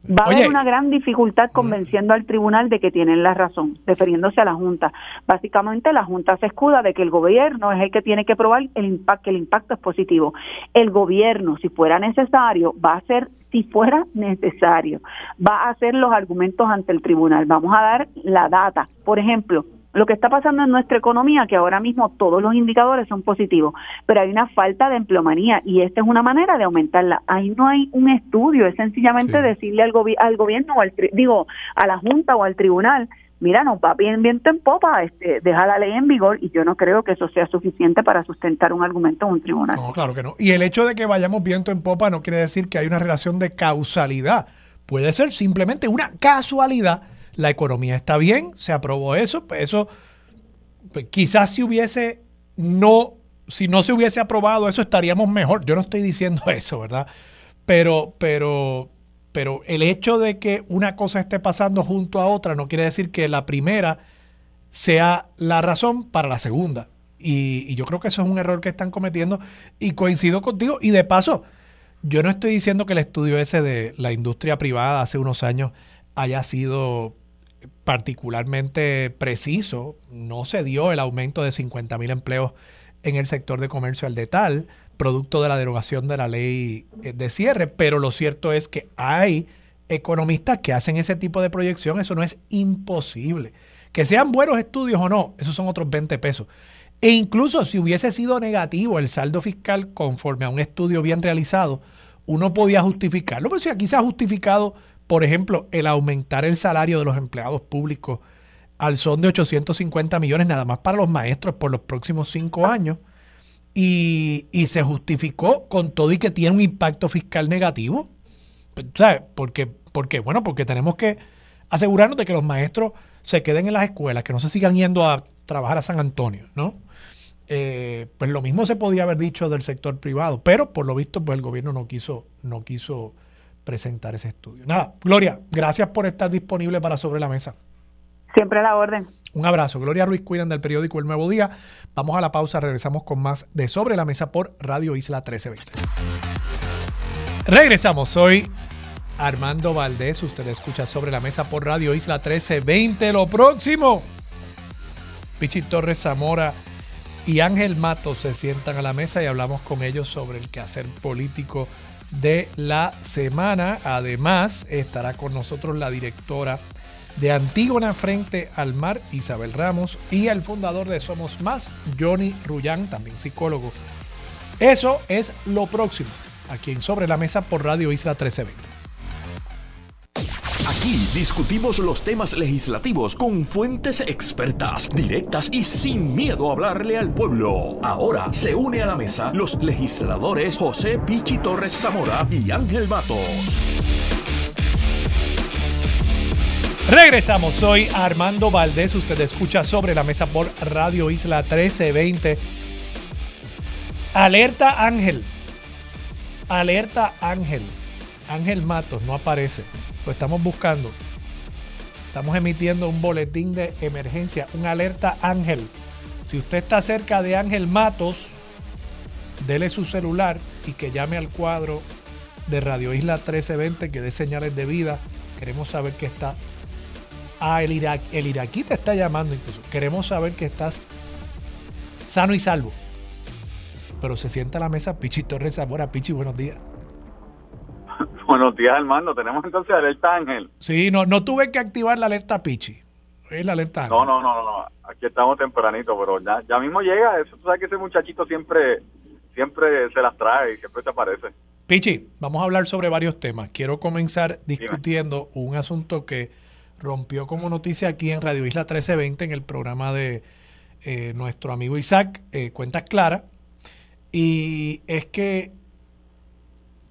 Va a haber una gran dificultad mm. convenciendo al tribunal de que tienen la razón, refiriéndose a la Junta. Básicamente la Junta se escuda de que el gobierno es el que tiene que probar el impacto, que el impacto es positivo. El gobierno, si fuera necesario, va a hacer, si fuera necesario, va a hacer los argumentos ante el tribunal. Vamos a dar la data. Por ejemplo, lo que está pasando en nuestra economía, que ahora mismo todos los indicadores son positivos, pero hay una falta de empleomanía y esta es una manera de aumentarla. Ahí no hay un estudio, es sencillamente decirle al, al gobierno o al digo a la junta o al tribunal, mira, nos va bien viento en popa, este, deja la ley en vigor y yo no creo que eso sea suficiente para sustentar un argumento en un tribunal. No, claro que no. Y el hecho de que vayamos viento en popa no quiere decir que hay una relación de causalidad. Puede ser simplemente una casualidad la economía está bien, se aprobó eso, pues eso, pues quizás si hubiese no, si no se hubiese aprobado eso estaríamos mejor. Yo no estoy diciendo eso, ¿verdad? Pero, pero, pero el hecho de que una cosa esté pasando junto a otra no quiere decir que la primera sea la razón para la segunda. Y, y, yo creo que eso es un error que están cometiendo y coincido contigo. Y de paso, yo no estoy diciendo que el estudio ese de la industria privada hace unos años haya sido particularmente preciso. No se dio el aumento de 50 mil empleos en el sector de comercio al detal, producto de la derogación de la ley eh, de cierre, pero lo cierto es que hay economistas que hacen ese tipo de proyección, eso no es imposible. Que sean buenos estudios o no, esos son otros 20 pesos. E incluso si hubiese sido negativo el saldo fiscal conforme a un estudio bien realizado, uno podía justificarlo, pero si aquí se ha justificado por ejemplo, el aumentar el salario de los empleados públicos al son de 850 millones nada más para los maestros por los próximos cinco años y, se justificó con todo y que tiene un impacto fiscal negativo. Pues, ¿Sabes? Porque, porque, bueno, porque tenemos que asegurarnos de que los maestros se queden en las escuelas, que no se sigan yendo a trabajar a San Antonio, ¿no? eh, pues lo mismo se podía haber dicho del sector privado, pero por lo visto pues el gobierno no quiso, no quiso presentar ese estudio. Nada, Gloria, gracias por estar disponible para Sobre la Mesa. Siempre a la orden. Un abrazo. Gloria Ruiz Cuidan del periódico El Nuevo Día. Vamos a la pausa, regresamos con más de Sobre la Mesa por Radio Isla 1320. Regresamos, soy Armando Valdés. Usted escucha Sobre la Mesa por Radio Isla 1320. Lo próximo. Pichi Torres Zamora y Ángel Mato se sientan a la mesa y hablamos con ellos sobre el quehacer político de la semana. Además, estará con nosotros la directora de Antígona Frente al Mar, Isabel Ramos, y el fundador de Somos Más, Johnny Rullán, también psicólogo. Eso es lo próximo, aquí en Sobre la Mesa por Radio Isla 1320. Aquí discutimos los temas legislativos con fuentes expertas, directas y sin miedo a hablarle al pueblo. Ahora se une a la mesa los legisladores José Pichi Torres Zamora y Ángel Mato. Regresamos, soy Armando Valdés, usted escucha sobre la mesa por Radio Isla 1320. Alerta Ángel, alerta Ángel, Ángel Matos no aparece, lo estamos buscando. Estamos emitiendo un boletín de emergencia, un alerta Ángel. Si usted está cerca de Ángel Matos, dele su celular y que llame al cuadro de Radio Isla 1320 que dé señales de vida. Queremos saber que está Ah, el, el iraquí te está llamando incluso. Queremos saber que estás sano y salvo. Pero se sienta a la mesa Pichi Torres Zamora. Pichi, buenos días. buenos días, hermano. Tenemos entonces alerta Ángel. Sí, no, no tuve que activar la alerta Pichi. Es la alerta. No, no, no, no. Aquí estamos tempranito, pero ya, ya mismo llega. Eso, tú sabes que ese muchachito siempre, siempre se las trae y siempre te aparece. Pichi, vamos a hablar sobre varios temas. Quiero comenzar discutiendo un asunto que rompió como noticia aquí en Radio Isla 1320 en el programa de eh, nuestro amigo Isaac, eh, Cuentas Claras. Y es que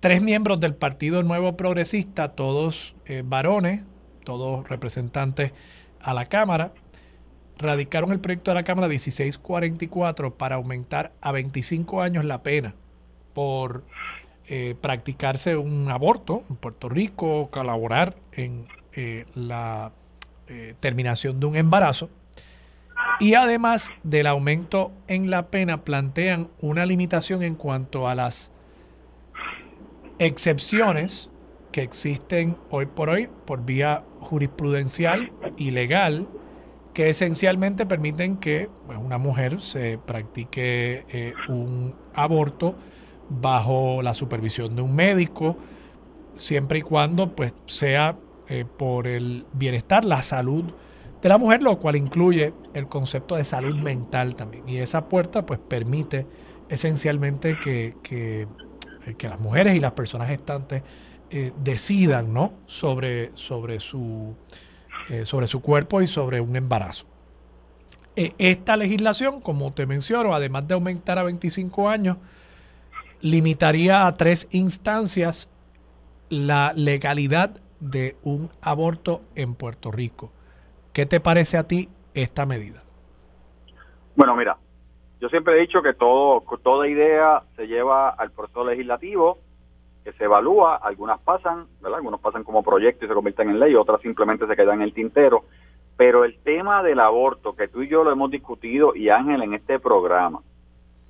tres miembros del Partido Nuevo Progresista, todos eh, varones, todos representantes a la Cámara, radicaron el proyecto de la Cámara 1644 para aumentar a 25 años la pena por practicarse un aborto en Puerto Rico, colaborar en eh, la eh, terminación de un embarazo. Y además del aumento en la pena, plantean una limitación en cuanto a las excepciones que existen hoy por hoy por vía jurisprudencial y legal que esencialmente permiten que una mujer se practique eh, un aborto bajo la supervisión de un médico, siempre y cuando pues, sea eh, por el bienestar, la salud de la mujer, lo cual incluye el concepto de salud mental también. Y esa puerta pues permite esencialmente que, eh, las mujeres y las personas gestantes eh, decidan ¿no? sobre, sobre, su, sobre su cuerpo y sobre un embarazo. esta legislación, como te menciono, además de aumentar a 25 años, limitaría a tres instancias la legalidad de un aborto en Puerto Rico. ¿Qué te parece a ti esta medida? Bueno, mira, yo siempre he dicho que todo, toda idea se lleva al proceso legislativo, que se evalúa, algunas pasan, ¿verdad? Algunos pasan como proyecto y se convierten en ley, otras simplemente se quedan en el tintero. Pero el tema del aborto, que tú y yo lo hemos discutido, y Ángel en este programa,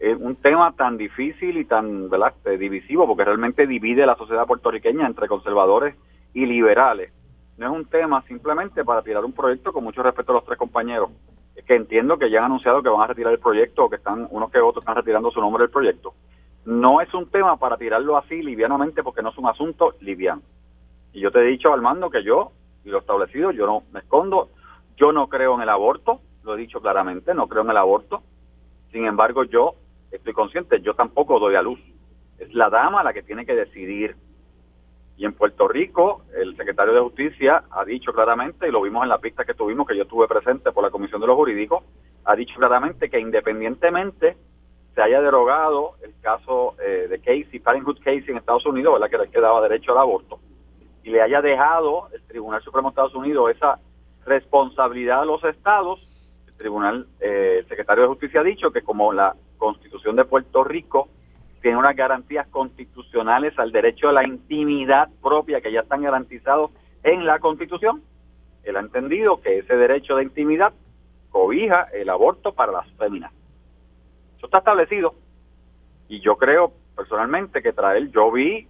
es un tema tan difícil y tan ¿verdad? Eh, divisivo, porque realmente divide la sociedad puertorriqueña entre conservadores y liberales. No es un tema simplemente para tirar un proyecto con mucho respeto a los tres compañeros, que entiendo que ya han anunciado que van a retirar el proyecto o que están unos que otros están retirando su nombre del proyecto. No es un tema para tirarlo así livianamente porque no es un asunto liviano. Y yo te he dicho, Armando, que yo, y lo establecido, yo no me escondo, yo no creo en el aborto, lo he dicho claramente, no creo en el aborto. Sin embargo, yo estoy consciente, yo tampoco doy a luz. Es la dama la que tiene que decidir y en Puerto Rico, el secretario de Justicia ha dicho claramente, y lo vimos en la pista que tuvimos, que yo estuve presente por la Comisión de los Jurídicos, ha dicho claramente que independientemente se haya derogado el caso eh, de Casey, Parenthood Casey en Estados Unidos, ¿verdad? que le quedaba derecho al aborto, y le haya dejado el Tribunal Supremo de Estados Unidos esa responsabilidad a los estados, tribunal, eh, el secretario de Justicia ha dicho que como la constitución de Puerto Rico tiene unas garantías constitucionales al derecho a la intimidad propia que ya están garantizados en la constitución, él ha entendido que ese derecho de intimidad cobija el aborto para las féminas. Eso está establecido. Y yo creo personalmente que traer, yo vi,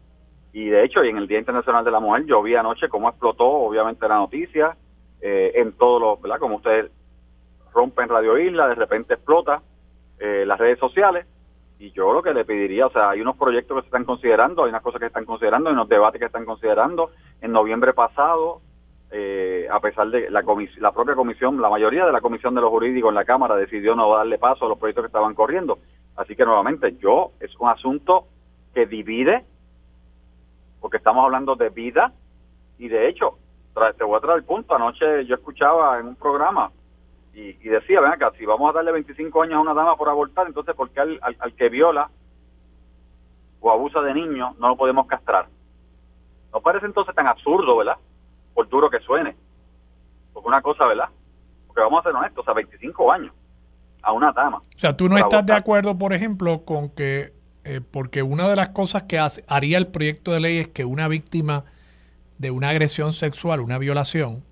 y de hecho, y en el Día Internacional de la Mujer, yo vi anoche cómo explotó, obviamente, la noticia, eh, en todos los, ¿verdad? Como ustedes rompen Radio Isla, de repente explota eh, las redes sociales. Y yo lo que le pediría, o sea, hay unos proyectos que se están considerando, hay unas cosas que se están considerando, hay unos debates que están considerando. En noviembre pasado, eh, a pesar de la, la propia comisión, la mayoría de la comisión de los jurídicos en la Cámara decidió no darle paso a los proyectos que estaban corriendo. Así que nuevamente, yo, es un asunto que divide, porque estamos hablando de vida, y de hecho, te voy a traer el punto, anoche yo escuchaba en un programa y, decía, ven acá, si vamos a darle 25 años a una dama por abortar, entonces ¿por qué al, al, que viola o abusa de niños no lo podemos castrar? ¿No parece entonces tan absurdo, verdad? Por duro que suene. Porque una cosa, ¿verdad? Porque vamos a ser honestos, a 25 años a una dama. O sea, tú no estás de acuerdo, por ejemplo, con que, eh, porque una de las cosas que hace, haría el proyecto de ley es que una víctima de una agresión sexual, una violación,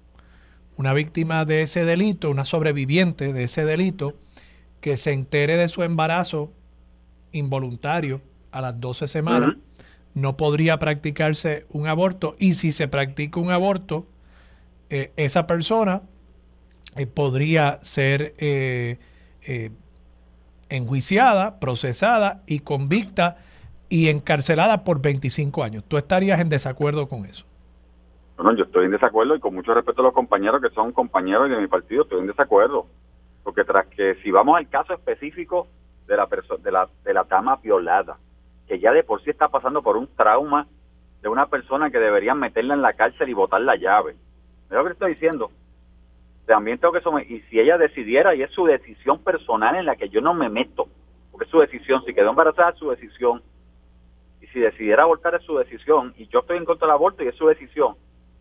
una víctima de ese delito, una sobreviviente de ese delito, que se entere de su embarazo involuntario a las 12 semanas, no podría practicarse un aborto y si se practica un aborto, eh, esa persona eh, podría ser eh, enjuiciada, procesada y convicta y encarcelada por 25 años. ¿Tú estarías en desacuerdo con eso? Bueno, yo estoy en desacuerdo y con mucho respeto a los compañeros que son compañeros de mi partido, estoy en desacuerdo. Porque tras que si vamos al caso específico de la, de la, de la dama violada, que ya de por sí está pasando por un trauma de una persona que deberían meterla en la cárcel y botar la llave. Es lo que estoy diciendo. También tengo que someter, y si ella decidiera, y es su decisión personal en la que yo no me meto, porque es su decisión, si quedó embarazada es su decisión, y si decidiera abortar es su decisión, y yo estoy en contra del aborto y es su decisión,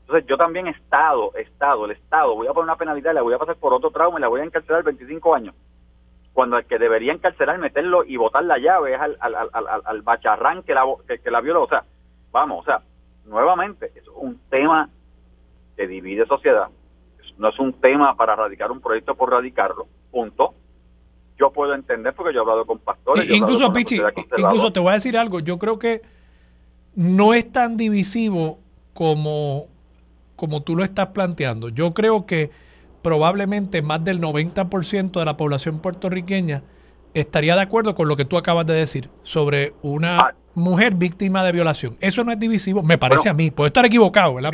entonces yo también Estado, Estado, el Estado, voy a poner una penalidad, la voy a pasar por otro trauma y la voy a encarcelar 25 años. Cuando el que debería encarcelar, meterlo y botar la llave es al, al, al, al bacharrán que la, que, la violó. O sea, vamos, o sea, nuevamente, es un tema que divide sociedad. No es un tema para radicar un proyecto por radicarlo, punto. Yo puedo entender porque yo he hablado con pastores. incluso, Pichi, incluso te voy a decir algo. Yo creo que no es tan divisivo como como tú lo estás planteando. Yo creo que probablemente más del 90% de la población puertorriqueña estaría de acuerdo con lo que tú acabas de decir sobre una ah. mujer víctima de violación. Eso no es divisivo, me parece a mí. Puedo estar equivocado, ¿verdad?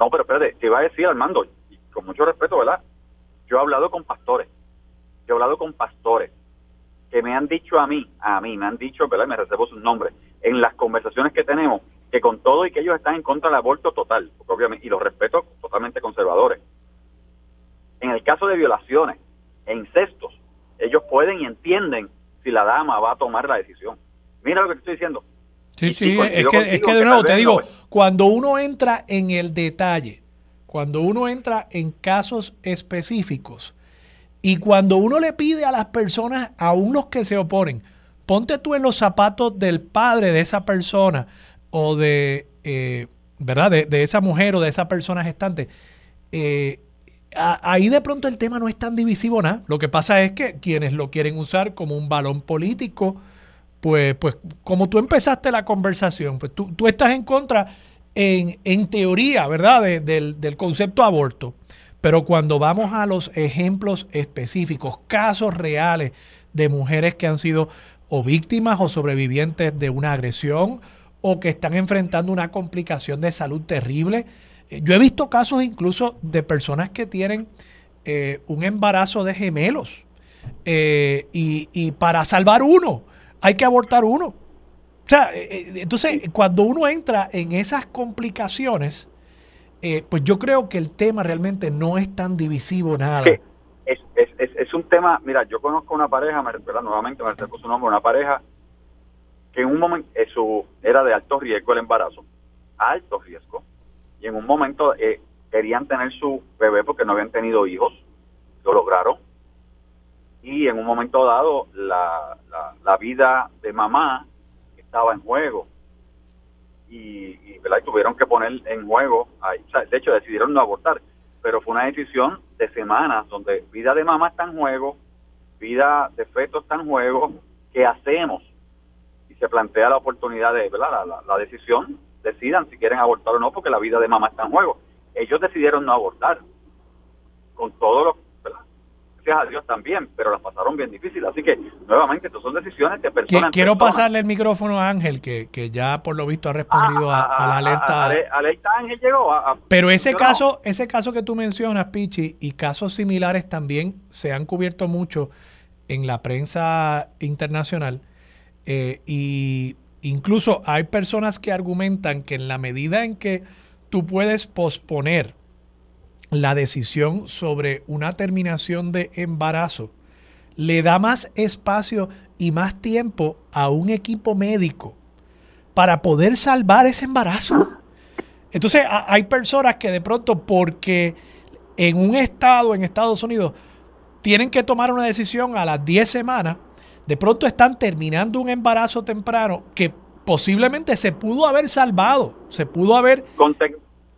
No, pero espérate, te iba a decir, Armando, y con mucho respeto, ¿verdad? Yo he hablado con pastores, yo he hablado con pastores que me han dicho a mí, a mí, me han dicho, ¿verdad? Me reservo sus nombres, en las conversaciones que tenemos, que con todo y que ellos están en contra del aborto total, obviamente, y los respeto totalmente conservadores. En el caso de violaciones e incestos, ellos pueden y entienden si la dama va a tomar la decisión. Mira lo que te estoy diciendo. Sí, sí, es que, es que de nuevo te digo, cuando uno entra en el detalle, cuando uno entra en casos específicos y cuando uno le pide a las personas, aún los que se oponen, ponte tú en los zapatos del padre de esa persona, o de, eh, ¿verdad? De, esa mujer o de esa persona gestante, eh, ahí de pronto el tema no es tan divisivo nada. Lo que pasa es que quienes lo quieren usar como un balón político, pues, pues como tú empezaste la conversación, pues tú, tú estás en contra en, en teoría, ¿verdad? del, del concepto aborto. Pero cuando vamos a los ejemplos específicos, casos reales de mujeres que han sido o víctimas o sobrevivientes de una agresión o que están enfrentando una complicación de salud terrible. Eh, yo he visto casos incluso de personas que tienen eh, un embarazo de gemelos eh, y, para salvar uno hay que abortar uno. O sea, entonces cuando uno entra en esas complicaciones, pues yo creo que el tema realmente no es tan divisivo nada. Es, es, es, un tema, mira, yo conozco una pareja, me, nuevamente me recuerdo su nombre, una pareja que en un momento eso era de alto riesgo el embarazo, alto riesgo, y en un momento eh, querían tener su bebé porque no habían tenido hijos, lo lograron, y en un momento dado la, la, vida de mamá estaba en juego y, y, tuvieron que poner en juego, de hecho decidieron no abortar, pero fue una decisión de semanas donde vida de mamá está en juego, vida de feto está en juego, ¿qué hacemos? Y se plantea la oportunidad de, ¿verdad? La, la decisión, decidan si quieren abortar o no, porque la vida de mamá está en juego. Ellos decidieron no abortar, con todo lo gracias a Dios también, pero las pasaron bien difíciles. Así que, nuevamente, estas son decisiones de personas. Quiero pasarle el micrófono a Ángel, que, ya por lo visto ha respondido a, la alerta. alerta Ángel llegó. pero ese caso, ese caso que tú mencionas, Pichi, y casos similares también se han cubierto mucho en la prensa internacional. Eh, y incluso hay personas que argumentan que en la medida en que tú puedes posponer la decisión sobre una terminación de embarazo le da más espacio y más tiempo a un equipo médico para poder salvar ese embarazo. Entonces hay personas que de pronto porque en un estado, en Estados Unidos, tienen que tomar una decisión a las 10 semanas, de pronto están terminando un embarazo temprano que posiblemente se pudo haber salvado, se pudo haber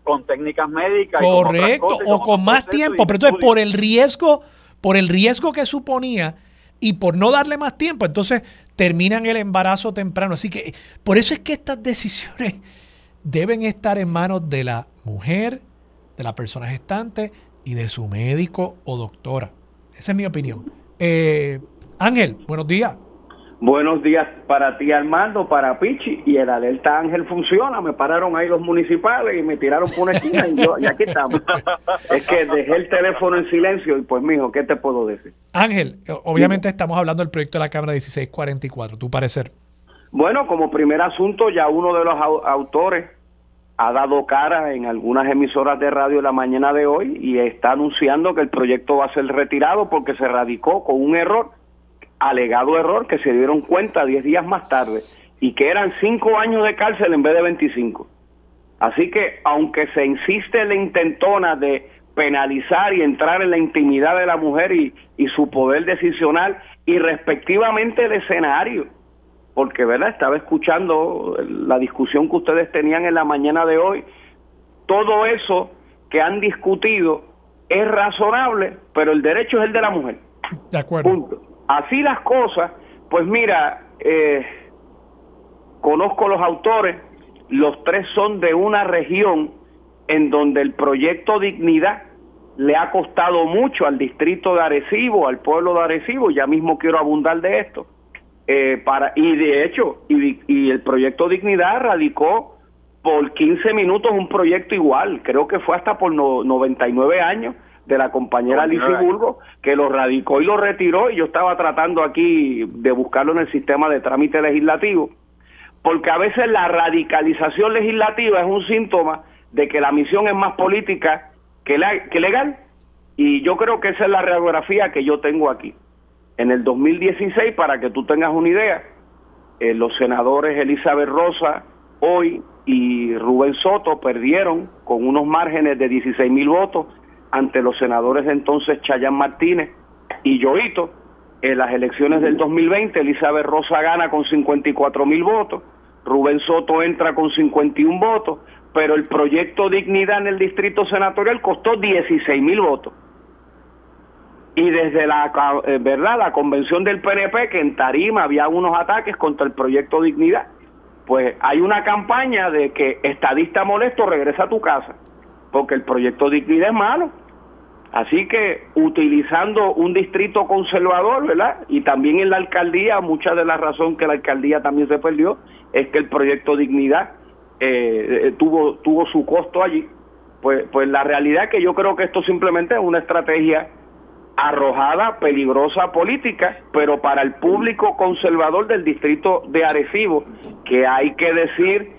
con técnicas médicas. Correcto, o con más tiempo. Pero entonces, por el riesgo, por el riesgo que suponía y por no darle más tiempo, entonces terminan el embarazo temprano. Así que por eso es que estas decisiones deben estar en manos de la mujer, de la persona gestante y de su médico o doctora. Esa es mi opinión. Eh, Ángel, buenos días. Buenos días para ti, Armando, para Pichi. Y el alerta Ángel funciona. Me pararon ahí los municipales y me tiraron por una esquina y, yo, y aquí estamos. es que dejé el teléfono en silencio y pues, mijo, ¿qué te puedo decir? Ángel, obviamente estamos hablando del proyecto de la Cámara 1644. ¿Tu parecer? Bueno, como primer asunto, ya uno de los autores ha dado cara en algunas emisoras de radio la mañana de hoy y está anunciando que el proyecto va a ser retirado porque se radicó con un error alegado error que se dieron cuenta 10 días más tarde y que eran 5 años de cárcel en vez de 25. Así que aunque se insiste en la intentona de penalizar y entrar en la intimidad de la mujer y, y su poder decisional y respectivamente el escenario, porque verdad estaba escuchando la discusión que ustedes tenían en la mañana de hoy, todo eso que han discutido es razonable, pero el derecho es el de la mujer. De acuerdo. Punto. Así las cosas, pues mira, eh, conozco los autores, los tres son de una región en donde el proyecto Dignidad le ha costado mucho al distrito de Arecibo, al pueblo de Arecibo, ya mismo quiero abundar de esto. Eh, para, y de hecho, y, el proyecto Dignidad radicó por 15 minutos un proyecto igual, creo que fue hasta por no, 99 años, de la compañera Lizy Bulgo, que lo radicó y lo retiró, y yo estaba tratando aquí de buscarlo en el sistema de trámite legislativo, porque a veces la radicalización legislativa es un síntoma de que la misión es más política que, que legal, y yo creo que esa es la radiografía que yo tengo aquí. En el 2016, para que tú tengas una idea, eh, los senadores Elizabeth Rosa, hoy y Rubén Soto perdieron con unos márgenes de 16 mil votos ante los senadores de entonces Chayán Martínez y Yoito. En las elecciones del 2020, Elizabeth Rosa gana con 54 mil votos, Rubén Soto entra con 51 votos, pero el proyecto Dignidad en el distrito senatorial costó 16 mil votos. Y desde la, eh, ¿verdad? la convención del PNP, que en Tarima había unos ataques contra el proyecto Dignidad, pues hay una campaña de que estadista molesto regresa a tu casa, porque el proyecto Dignidad es malo Así que utilizando un distrito conservador, ¿verdad? Y también en la alcaldía, mucha de la razón que la alcaldía también se perdió es que el proyecto Dignidad eh, eh, tuvo, tuvo su costo allí. Pues, pues la realidad es que yo creo que esto simplemente es una estrategia arrojada, peligrosa política, pero para el público conservador del distrito de Arecibo, que hay que decir,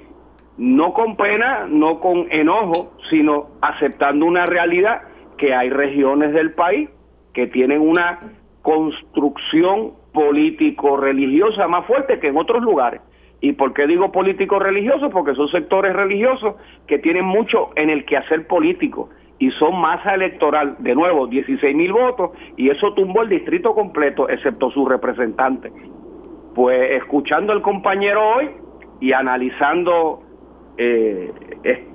no con pena, no con enojo, sino aceptando una realidad que hay regiones del país que tienen una construcción político-religiosa más fuerte que en otros lugares. ¿Y por qué digo político-religioso? Porque son sectores religiosos que tienen mucho en el quehacer político y son masa electoral, de nuevo, 16 mil votos, y eso tumbó el distrito completo, excepto su representante. Pues escuchando al compañero hoy y analizando eh,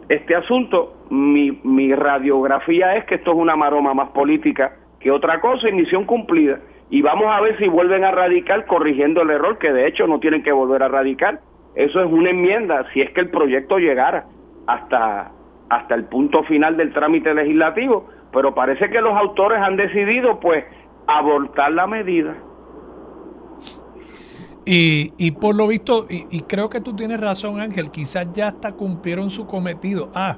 este asunto, mi, mi radiografía es que esto es una maroma más política que otra cosa y misión cumplida. Y vamos a ver si vuelven a radicar corrigiendo el error, que de hecho no tienen que volver a radicar. Eso es una enmienda, si es que el proyecto llegara hasta hasta el punto final del trámite legislativo, pero parece que los autores han decidido pues abortar la medida. Y, y por lo visto, y, creo que tú tienes razón Ángel, quizás ya hasta cumplieron su cometido. Ah,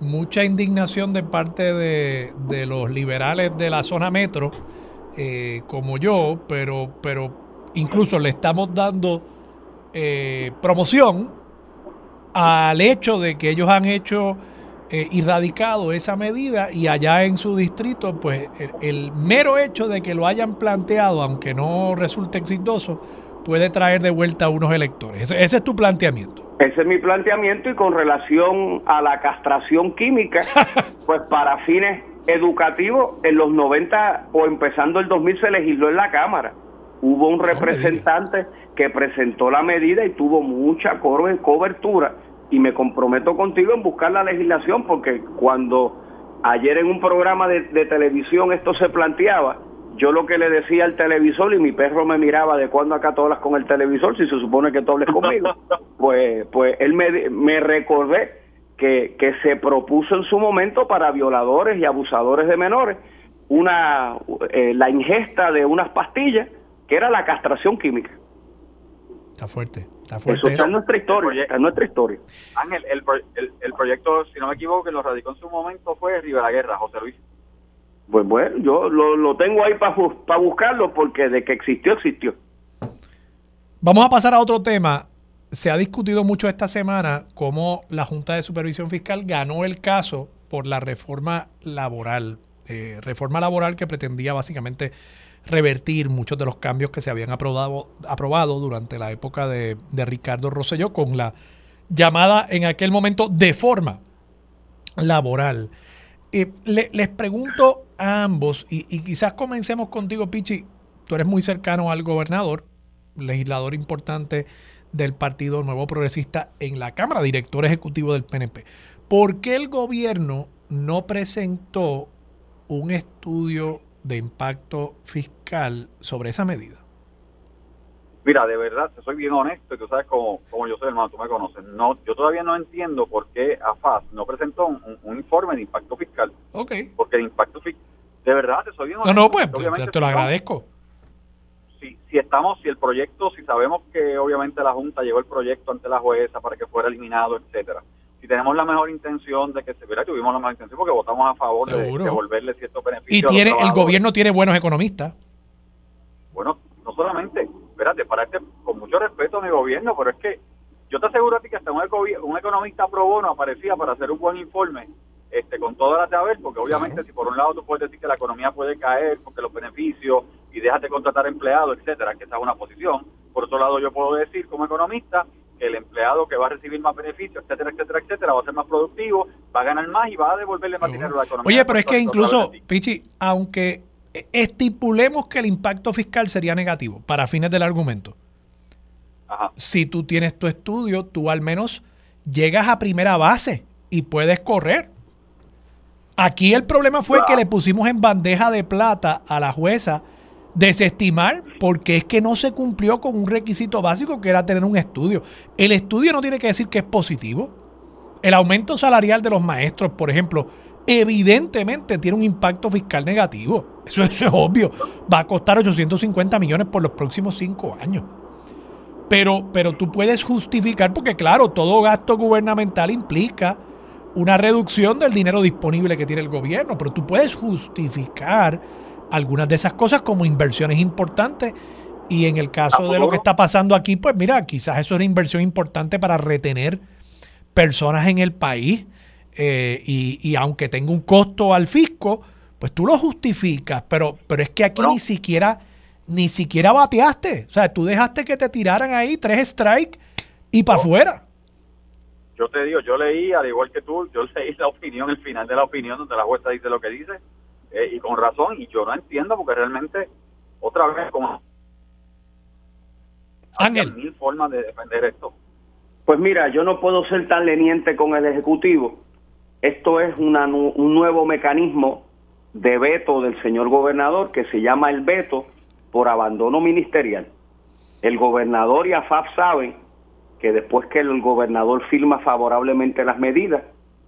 mucha indignación de parte de, de los liberales de la zona metro, eh, como yo, pero, pero incluso le estamos dando eh, promoción al hecho de que ellos han hecho eh, erradicado esa medida y allá en su distrito, pues el, mero hecho de que lo hayan planteado, aunque no resulte exitoso, puede traer de vuelta a unos electores. Ese, es tu planteamiento. Ese es mi planteamiento y con relación a la castración química, pues para fines educativos, en los 90 o empezando el 2000 se legisló en la Cámara. Hubo un representante que presentó la medida y tuvo mucha cobertura y me comprometo contigo en buscar la legislación porque cuando ayer en un programa de, televisión esto se planteaba, yo lo que le decía al televisor y mi perro me miraba de cuando acá todas con el televisor si se supone que tú hables conmigo, pues, pues él me, me recordé que, que se propuso en su momento para violadores y abusadores de menores una eh, la ingesta de unas pastillas que era la castración química. Está fuerte. Eso está en nuestra historia. en nuestra historia. Ángel, el, el, proyecto, si no me equivoco, que lo radicó en su momento fue Rivera Guerra, José Luis. Pues bueno, yo lo, lo tengo ahí para buscarlo porque de que existió, existió. Vamos a pasar a otro tema. Se ha discutido mucho esta semana cómo la Junta de Supervisión Fiscal ganó el caso por la reforma laboral. Eh, reforma laboral que pretendía básicamente revertir muchos de los cambios que se habían aprobado, aprobado durante la época de, Ricardo Rosselló con la llamada en aquel momento de forma laboral. Eh, les pregunto a ambos, y, y, quizás comencemos contigo, Pichi, tú eres muy cercano al gobernador, legislador importante del Partido Nuevo Progresista en la Cámara, director ejecutivo del PNP. ¿Por qué el gobierno no presentó un estudio de impacto fiscal sobre esa medida? Mira, de verdad, te soy bien honesto, y tú sabes como, como yo soy hermano, tú me conoces. No, yo todavía no entiendo por qué AFAS no presentó un, informe de impacto fiscal. Ok. Porque el impacto fiscal, de verdad, te soy bien honesto. No, no, pues te, lo agradezco. Si, si estamos, si el proyecto, si sabemos que obviamente la Junta llevó el proyecto ante la jueza para que fuera eliminado, etcétera si tenemos la mejor intención de que se viera, tuvimos la mejor intención porque votamos a favor de devolverle ciertos beneficios. Y tiene el gobierno tiene buenos economistas. Bueno, no solamente, espérate, para este, con mucho respeto a mi gobierno, pero es que yo te aseguro a ti que hasta un, un economista pro bono aparecía para hacer un buen informe este, con todas las de haber, porque obviamente si por un lado tú puedes decir que la economía puede caer porque los beneficios y déjate contratar empleados, etcétera, que esa es una posición. Por otro lado, yo puedo decir como economista el empleado que va a recibir más beneficios, etcétera, etcétera, etcétera, va a ser más productivo, va a ganar más y va a devolverle más dinero a la economía. Oye, pero es que incluso, Pichi, aunque estipulemos que el impacto fiscal sería negativo para fines del argumento, si tú tienes tu estudio, tú al menos llegas a primera base y puedes correr. Aquí el problema fue que le pusimos en bandeja de plata a la jueza desestimar porque es que no se cumplió con un requisito básico que era tener un estudio. El estudio no tiene que decir que es positivo. El aumento salarial de los maestros, por ejemplo, evidentemente tiene un impacto fiscal negativo. Eso, es obvio. Va a costar 850 millones por los próximos cinco años. Pero, pero tú puedes justificar, porque claro, todo gasto gubernamental implica una reducción del dinero disponible que tiene el gobierno, pero tú puedes justificar algunas de esas cosas como inversiones importantes. Y en el caso de lo que está pasando aquí, pues mira, quizás eso es una inversión importante para retener personas en el país. Eh, y, aunque tenga un costo al fisco, pues tú lo justificas. Pero, pero es que aquí ni siquiera ni siquiera bateaste. O sea, tú dejaste que te tiraran ahí tres strikes y para afuera yo te digo, yo leí, al igual que tú, yo leí la opinión, el final de la opinión donde la jueza dice lo que dice, eh, y con razón, y yo no entiendo porque realmente, otra vez, como... Ángel. Hay mil formas de defender esto. Pues mira, yo no puedo ser tan leniente con el Ejecutivo. Esto es un nuevo mecanismo de veto del señor gobernador que se llama el veto por abandono ministerial. El gobernador y AFAP saben que después que el gobernador firma favorablemente las medidas,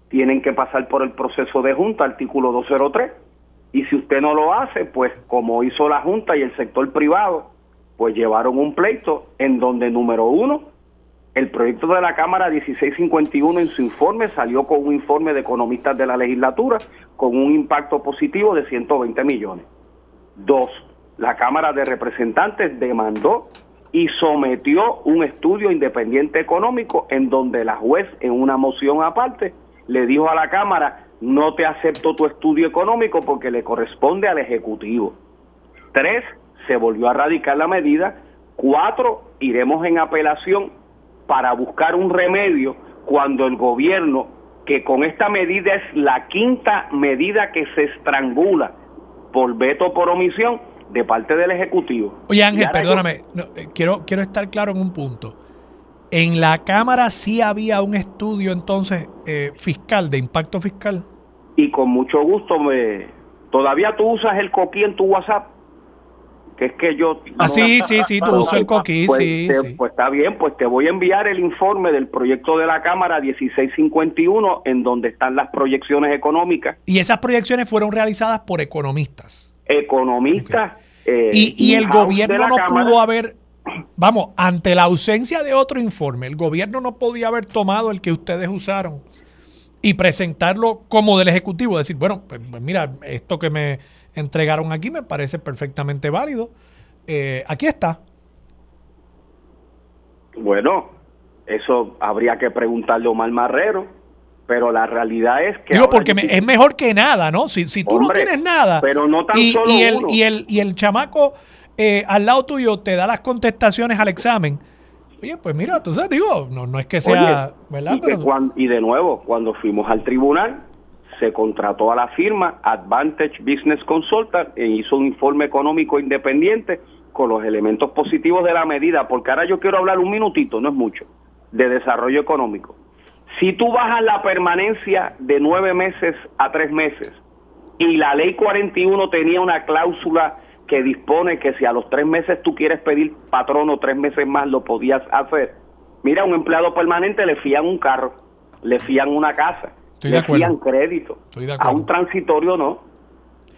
tienen que pasar por el proceso de junta, artículo 203. Y si usted no lo hace, pues como hizo la junta y el sector privado, pues llevaron un pleito en donde, número uno, el proyecto de la Cámara 1651 en su informe salió con un informe de economistas de la legislatura con un impacto positivo de 120 millones. Dos, la Cámara de Representantes demandó y sometió un estudio independiente económico en donde la juez en una moción aparte le dijo a la Cámara no te acepto tu estudio económico porque le corresponde al Ejecutivo. Tres, se volvió a radicar la medida. Cuatro, iremos en apelación para buscar un remedio cuando el gobierno, que con esta medida es la quinta medida que se estrangula por veto por omisión, de parte del Ejecutivo. Oye Ángel, perdóname, eh, quiero, quiero estar claro en un punto. En la Cámara sí había un estudio entonces eh, fiscal, de impacto fiscal. Y con mucho gusto me... Todavía tú usas el coquí en tu WhatsApp, que es que yo... Ah, sí, sí, sí, tú usas el coquí, pues, sí, sí. Pues está bien, pues te voy a enviar el informe del proyecto de la Cámara 1651, en donde están las proyecciones económicas. Y esas proyecciones fueron realizadas por economistas economistas. Eh, y, el gobierno no pudo haber, vamos, ante la ausencia de otro informe, el gobierno no podía haber tomado el que ustedes usaron y presentarlo como del Ejecutivo, decir, bueno, pues, pues mira, esto que me entregaron aquí me parece perfectamente válido. Eh, aquí está. Bueno, eso habría que preguntarle a Omar Marrero pero la realidad es que... Digo, porque es mejor que nada, ¿no? Si, si tú no tienes nada... Pero no tan y, solo y el, Y el, y el chamaco eh, al lado tuyo te da las contestaciones al examen. Oye, pues mira, tú sabes, digo, no, no es que sea... ¿verdad? Y, y de nuevo, cuando fuimos al tribunal, se contrató a la firma Advantage Business Consultant e hizo un informe económico independiente con los elementos positivos de la medida, porque ahora yo quiero hablar un minutito, no es mucho, de desarrollo económico. Si tú bajas la permanencia de nueve meses a tres meses y la ley 41 tenía una cláusula que dispone que si a los tres meses tú quieres pedir patrono tres meses más lo podías hacer. Mira, un empleado permanente le fían un carro, le fían una casa, le fían crédito. a un transitorio no.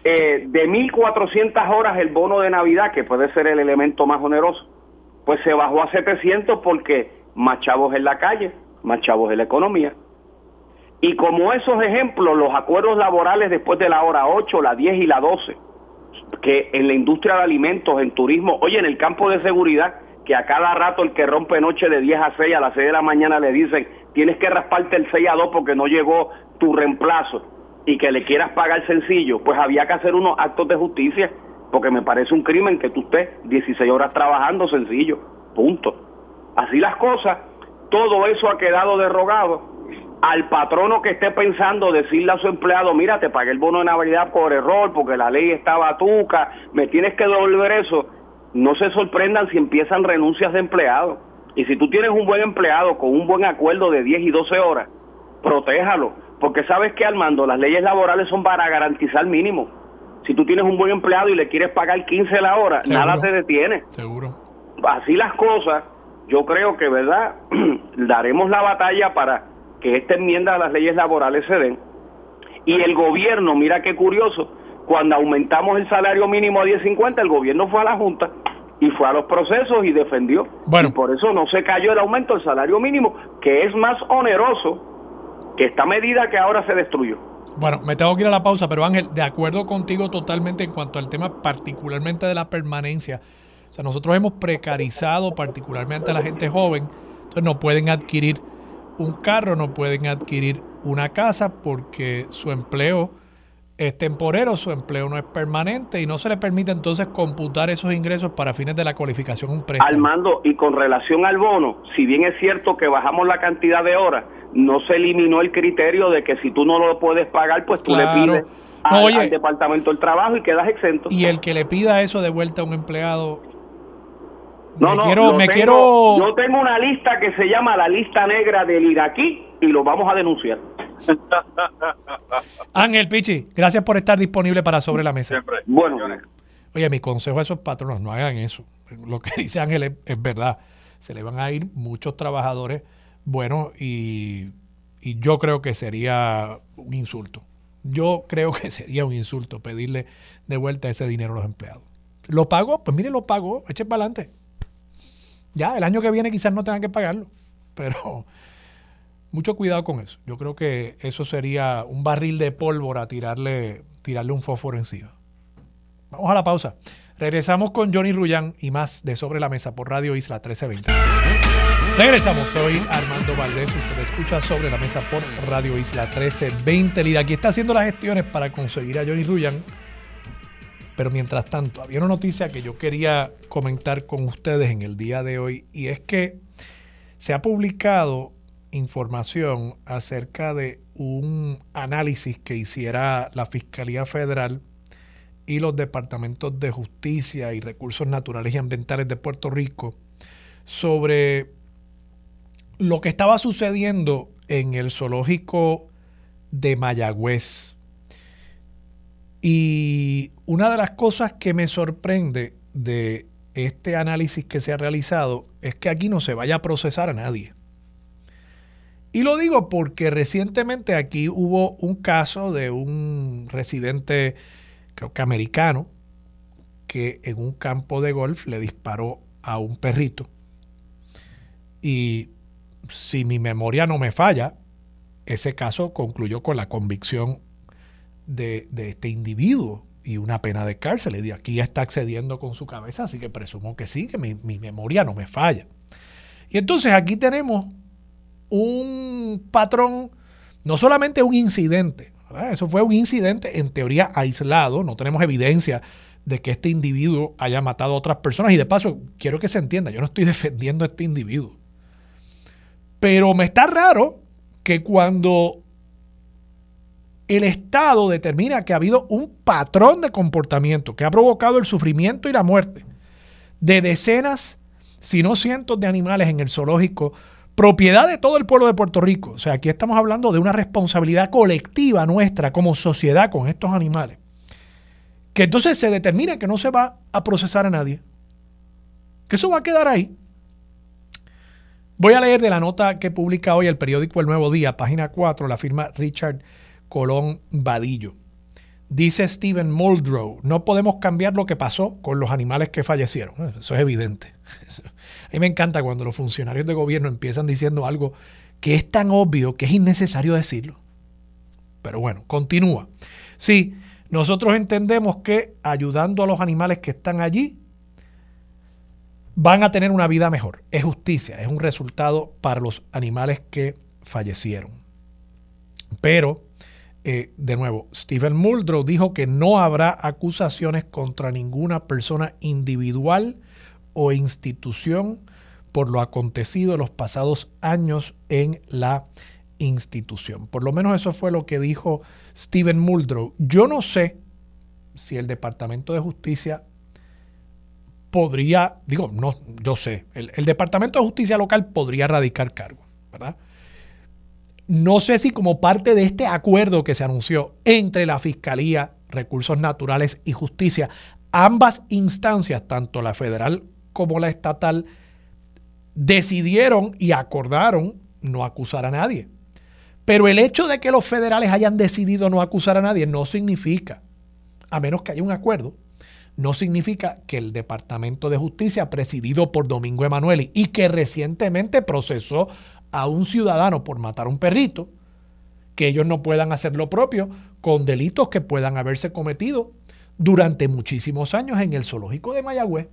Eh, de 1.400 horas el bono de Navidad, que puede ser el elemento más oneroso, pues se bajó a 700 porque más chavos en la calle más chavos de la economía. Y como esos ejemplos, los acuerdos laborales después de la hora 8, la 10 y la 12, que en la industria de alimentos, en turismo, oye, en el campo de seguridad, que a cada rato el que rompe noche de 10 a 6, a las 6 de la mañana le dicen, tienes que rasparte el 6 a 2 porque no llegó tu reemplazo y que le quieras pagar sencillo, pues había que hacer unos actos de justicia, porque me parece un crimen que tú estés 16 horas trabajando sencillo, punto. Así las cosas, todo eso ha quedado derogado. Al patrono que esté pensando decirle a su empleado, mira, te pagué el bono de Navidad por error, porque la ley estaba tuca, me tienes que devolver eso, no se sorprendan si empiezan renuncias de empleados. Y si tú tienes un buen empleado con un buen acuerdo de 10 y 12 horas, protéjalo, porque sabes que Armando, las leyes laborales son para garantizar mínimo. Si tú tienes un buen empleado y le quieres pagar 15 la hora, nada te detiene. Seguro. Así las cosas, yo creo que, ¿verdad? Daremos la batalla para que esta enmienda a las leyes laborales se den. Y el gobierno, mira qué curioso, cuando aumentamos el salario mínimo a 10.50, el gobierno fue a la Junta y fue a los procesos y defendió. Bueno. Y por eso no se cayó el aumento del salario mínimo, que es más oneroso que esta medida que ahora se destruyó. Bueno, me tengo que ir a la pausa, pero Ángel, de acuerdo contigo totalmente en cuanto al tema particularmente de la permanencia o sea, nosotros hemos precarizado particularmente a la gente joven, entonces no pueden adquirir un carro, no pueden adquirir una casa porque su empleo es temporero, su empleo no es permanente y no se le permite entonces computar esos ingresos para fines de la cualificación un préstamo. Al mando y con relación al bono, si bien es cierto que bajamos la cantidad de horas no se eliminó el criterio de que si tú no lo puedes pagar, pues tú le pides al, Departamento del Trabajo y quedas exento. Y el que le pida eso de vuelta a un empleado no, me no, quiero, me quiero... Yo tengo una lista que se llama la lista negra del iraquí y lo vamos a denunciar. Ángel Pichi, gracias por estar disponible para Sobre la Mesa. Siempre. Bueno, Oye, mi consejo a esos patronos, no hagan eso. Lo que dice Ángel es, verdad. Se le van a ir muchos trabajadores buenos y, y yo creo que sería un insulto. Yo creo que sería un insulto pedirle de vuelta ese dinero a los empleados. ¿Lo pago? Pues mire, lo pago, eche para adelante. Ya, el año que viene quizás no tengan que pagarlo, pero mucho cuidado con eso. Yo creo que eso sería un barril de pólvora tirarle, tirarle un fósforo encima. Vamos a la pausa. Regresamos con Johnny Rullán y más de Sobre la Mesa por Radio Isla 1320. Regresamos, soy Armando Valdés, usted escucha Sobre la Mesa por Radio Isla 1320. Lida aquí está haciendo las gestiones para conseguir a Johnny Rullán. Pero mientras tanto, había una noticia que yo quería comentar con ustedes en el día de hoy y es que se ha publicado información acerca de un análisis que hiciera la Fiscalía Federal y los departamentos de justicia y recursos naturales y ambientales de Puerto Rico sobre lo que estaba sucediendo en el zoológico de Mayagüez. Y una de las cosas que me sorprende de este análisis que se ha realizado es que aquí no se vaya a procesar a nadie. Y lo digo porque recientemente aquí hubo un caso de un residente creo que americano, que en un campo de golf le disparó a un perrito. Y si mi memoria no me falla, ese caso concluyó con la convicción de, este individuo y una pena de cárcel. Y aquí está accediendo con su cabeza, así que presumo que sí, que mi, mi memoria no me falla. Y entonces aquí tenemos un patrón, no solamente un incidente, eso fue un incidente en teoría aislado, no tenemos evidencia de que este individuo haya matado a otras personas. Y de paso, quiero que se entienda, yo no estoy defendiendo a este individuo. Pero me está raro que cuando el Estado determina que ha habido un patrón de comportamiento que ha provocado el sufrimiento y la muerte de decenas, si no cientos de animales en el zoológico propiedad de todo el pueblo de Puerto Rico. O sea, aquí estamos hablando de una responsabilidad colectiva nuestra como sociedad con estos animales. Que entonces se determina que no se va a procesar a nadie. Que eso va a quedar ahí. Voy a leer de la nota que publica hoy el periódico El Nuevo Día, página 4, la firma Richard Colón Vadillo. Dice Stephen Muldrow, no podemos cambiar lo que pasó con los animales que fallecieron. Eso es evidente. A mí me encanta cuando los funcionarios de gobierno empiezan diciendo algo que es tan obvio que es innecesario decirlo. Pero bueno, continúa. Sí, nosotros entendemos que ayudando a los animales que están allí, van a tener una vida mejor. Es justicia, es un resultado para los animales que fallecieron. Pero eh, de nuevo, Stephen Muldrow dijo que no habrá acusaciones contra ninguna persona individual o institución por lo acontecido los pasados años en la institución. Por lo menos eso fue lo que dijo Stephen Muldrow. Yo no sé si el Departamento de Justicia podría, digo, no, yo sé, el, el Departamento de Justicia local podría radicar cargo, ¿verdad? No sé si como parte de este acuerdo que se anunció entre la Fiscalía, Recursos Naturales y Justicia, ambas instancias, tanto la federal como la estatal, decidieron y acordaron no acusar a nadie. Pero el hecho de que los federales hayan decidido no acusar a nadie no significa, a menos que haya un acuerdo, no significa que el Departamento de Justicia, presidido por Domingo Emanueli y que recientemente procesó a un ciudadano por matar a un perrito, que ellos no puedan hacer lo propio con delitos que puedan haberse cometido durante muchísimos años en el zoológico de Mayagüez.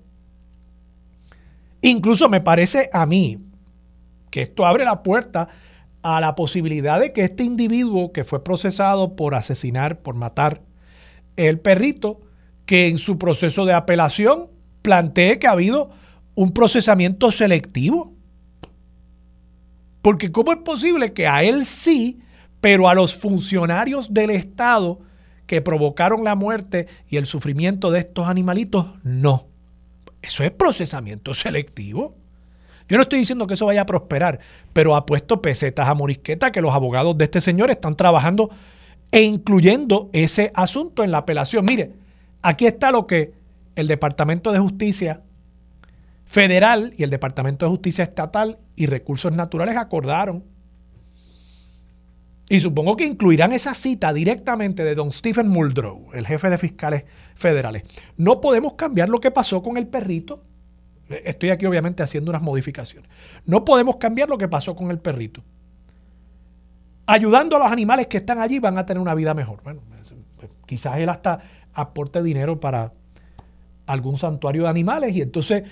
Incluso me parece a mí que esto abre la puerta a la posibilidad de que este individuo que fue procesado por asesinar, por matar el perrito, que en su proceso de apelación plantee que ha habido un procesamiento selectivo Porque ¿cómo es posible que a él sí, pero a los funcionarios del Estado que provocaron la muerte y el sufrimiento de estos animalitos, no? Eso es procesamiento selectivo. Yo no estoy diciendo que eso vaya a prosperar, pero ha puesto pesetas a morisqueta que los abogados de este señor están trabajando e incluyendo ese asunto en la apelación. Mire, aquí está lo que el Departamento de Justicia Federal y el Departamento de Justicia Estatal y Recursos Naturales acordaron. Y supongo que incluirán esa cita directamente de don Stephen Muldrow, el jefe de fiscales federales. No podemos cambiar lo que pasó con el perrito Estoy aquí obviamente haciendo unas modificaciones. No podemos cambiar lo que pasó con el perrito. Ayudando a los animales que están allí van a tener una vida mejor. Bueno, pues, quizás él hasta aporte dinero para algún santuario de animales y entonces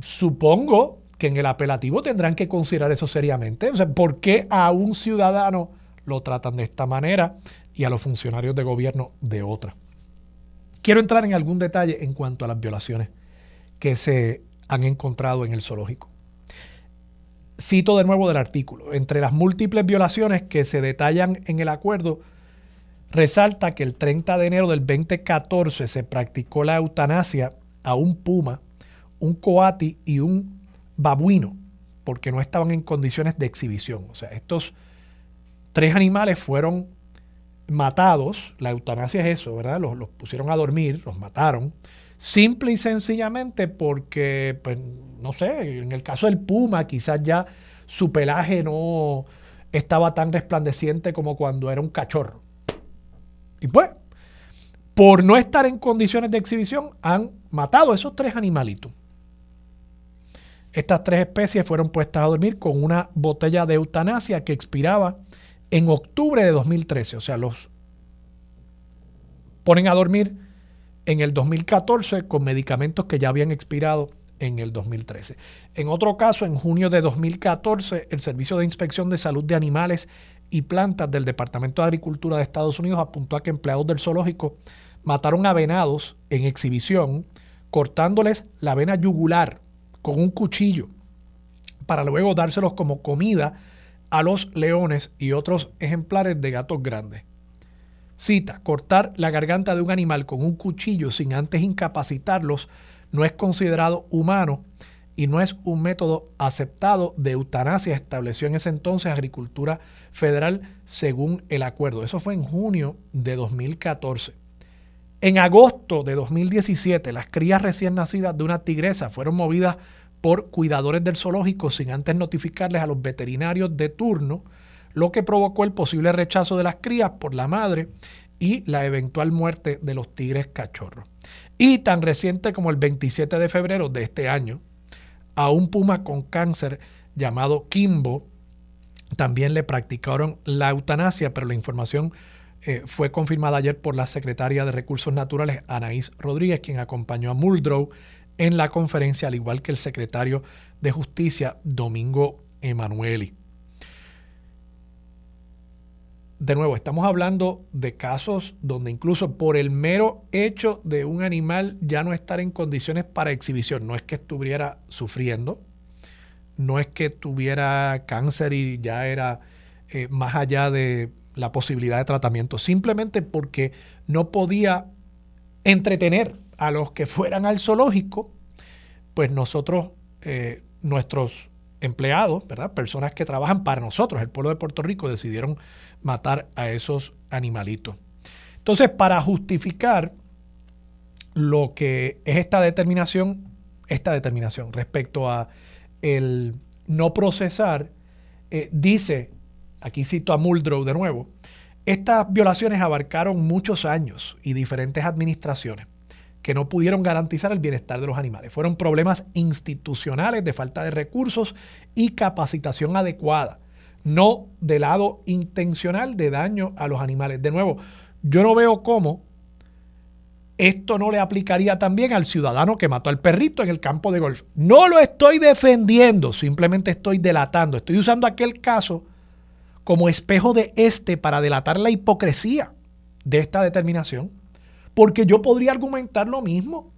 supongo que en el apelativo tendrán que considerar eso seriamente. O sea, ¿por qué a un ciudadano lo tratan de esta manera y a los funcionarios de gobierno de otra? Quiero entrar en algún detalle en cuanto a las violaciones que se han encontrado en el zoológico. Cito de nuevo del artículo. Entre las múltiples violaciones que se detallan en el acuerdo, resalta que el 30 de enero del 2014 se practicó la eutanasia a un puma, un coati y un babuino, porque no estaban en condiciones de exhibición. O sea, estos tres animales fueron matados, la eutanasia es eso, ¿verdad? Los, pusieron a dormir, los mataron, Simple y sencillamente porque, pues, no sé, en el caso del puma quizás ya su pelaje no estaba tan resplandeciente como cuando era un cachorro. Y pues, por no estar en condiciones de exhibición, han matado a esos tres animalitos. Estas tres especies fueron puestas a dormir con una botella de eutanasia que expiraba en octubre de 2013. O sea, los ponen a dormir en el 2014 con medicamentos que ya habían expirado en el 2013. En otro caso, en junio de 2014, el Servicio de Inspección de Salud de Animales y Plantas del Departamento de Agricultura de Estados Unidos apuntó a que empleados del zoológico mataron a venados en exhibición cortándoles la vena yugular con un cuchillo para luego dárselos como comida a los leones y otros ejemplares de gatos grandes. Cita, cortar la garganta de un animal con un cuchillo sin antes incapacitarlos no es considerado humano y no es un método aceptado de eutanasia estableció en ese entonces Agricultura Federal según el acuerdo. Eso fue en junio de 2014. En agosto de 2017, las crías recién nacidas de una tigresa fueron movidas por cuidadores del zoológico sin antes notificarles a los veterinarios de turno lo que provocó el posible rechazo de las crías por la madre y la eventual muerte de los tigres cachorros. Y tan reciente como el 27 de febrero de este año, a un puma con cáncer llamado Kimbo también le practicaron la eutanasia, pero la información eh, fue confirmada ayer por la secretaria de Recursos Naturales, Anaís Rodríguez, quien acompañó a Muldrow en la conferencia, al igual que el secretario de Justicia, Domingo Emanueli. De nuevo, estamos hablando de casos donde incluso por el mero hecho de un animal ya no estar en condiciones para exhibición, no es que estuviera sufriendo, no es que tuviera cáncer y ya era eh, más allá de la posibilidad de tratamiento, simplemente porque no podía entretener a los que fueran al zoológico, pues nosotros, eh, nuestros empleados, ¿verdad? Personas que trabajan para nosotros, el pueblo de Puerto Rico, decidieron matar a esos animalitos. Entonces, para justificar lo que es esta determinación, esta determinación respecto a el no procesar, eh, dice, aquí cito a Muldrow de nuevo, estas violaciones abarcaron muchos años y diferentes administraciones que no pudieron garantizar el bienestar de los animales. Fueron problemas institucionales de falta de recursos y capacitación adecuada, no de lado intencional de daño a los animales. De nuevo, yo no veo cómo esto no le aplicaría también al ciudadano que mató al perrito en el campo de golf. No lo estoy defendiendo, simplemente estoy delatando. Estoy usando aquel caso como espejo de este para delatar la hipocresía de esta determinación. Porque yo podría argumentar lo mismo.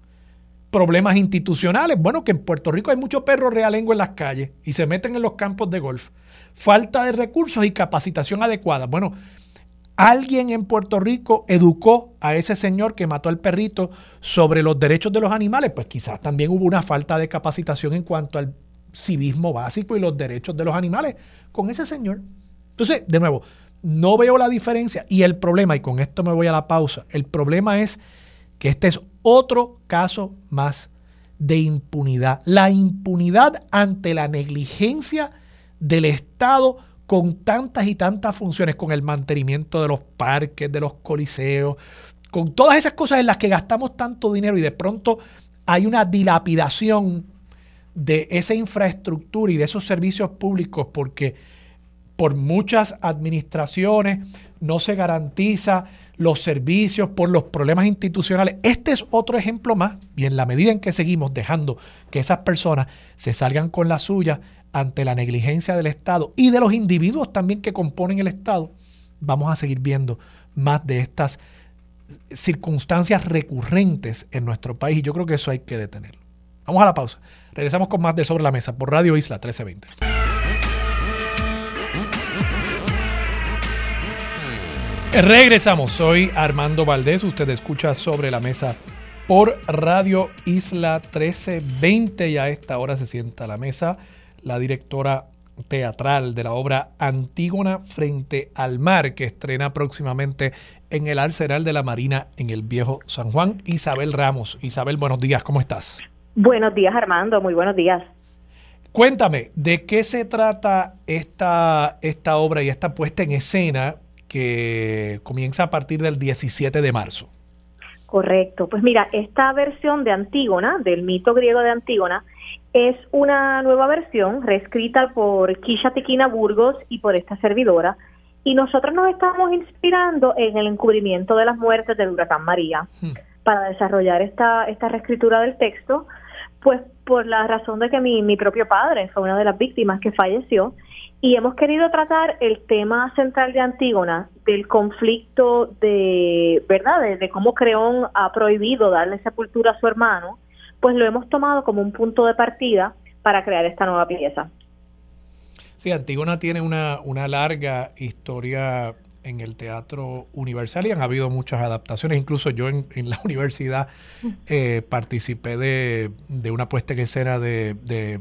problemas institucionales. Bueno, que en Puerto Rico hay muchos perros realengo en las calles y se meten en los campos de golf. Falta de recursos y capacitación adecuada. Bueno, alguien en Puerto Rico educó a ese señor que mató al perrito sobre los derechos de los animales. Pues quizás también hubo una falta de capacitación en cuanto al civismo básico y los derechos de los animales con ese señor. Entonces, de nuevo, no veo la diferencia y el problema, y con esto me voy a la pausa, el problema es que este es otro caso más de impunidad. La impunidad ante la negligencia del Estado con tantas y tantas funciones, con el mantenimiento de los parques, de los coliseos, con todas esas cosas en las que gastamos tanto dinero y de pronto hay una dilapidación de esa infraestructura y de esos servicios públicos porque por muchas administraciones no se garantiza los servicios por los problemas institucionales. Este es otro ejemplo más y en la medida en que seguimos dejando que esas personas se salgan con la suya ante la negligencia del Estado y de los individuos también que componen el Estado, vamos a seguir viendo más de estas circunstancias recurrentes en nuestro país y yo creo que eso hay que detenerlo. Vamos a la pausa. Regresamos con más de Sobre la Mesa por Radio Isla 1320. Regresamos, soy Armando Valdés, usted escucha Sobre la Mesa por Radio Isla 1320 y a esta hora se sienta a la mesa la directora teatral de la obra Antígona frente al mar, que estrena próximamente en el Arsenal de la Marina en el Viejo San Juan. Isabel Ramos. Isabel, buenos días, ¿cómo estás? Buenos días, Armando, muy buenos días. Cuéntame, ¿de qué se trata esta, esta obra y esta puesta en escena que comienza a partir del 17 de marzo? Correcto, pues mira, esta versión de Antígona, del mito griego de Antígona, es una nueva versión reescrita por Kisha Tequina Burgos y por esta servidora. Y nosotros nos estamos inspirando en el encubrimiento de las muertes del huracán María hmm. para desarrollar esta, esta reescritura del texto, pues por la razón de que mi, mi propio padre fue una de las víctimas que falleció y hemos querido tratar el tema central de Antígona, del conflicto de, ¿verdad?, de cómo Creón ha prohibido darle sepultura a su hermano pues lo hemos tomado como un punto de partida para crear esta nueva pieza. Sí, Antígona tiene una, una larga historia en el Teatro Universal y han habido muchas adaptaciones. Incluso yo en, la universidad eh, participé de, una puesta en escena de, de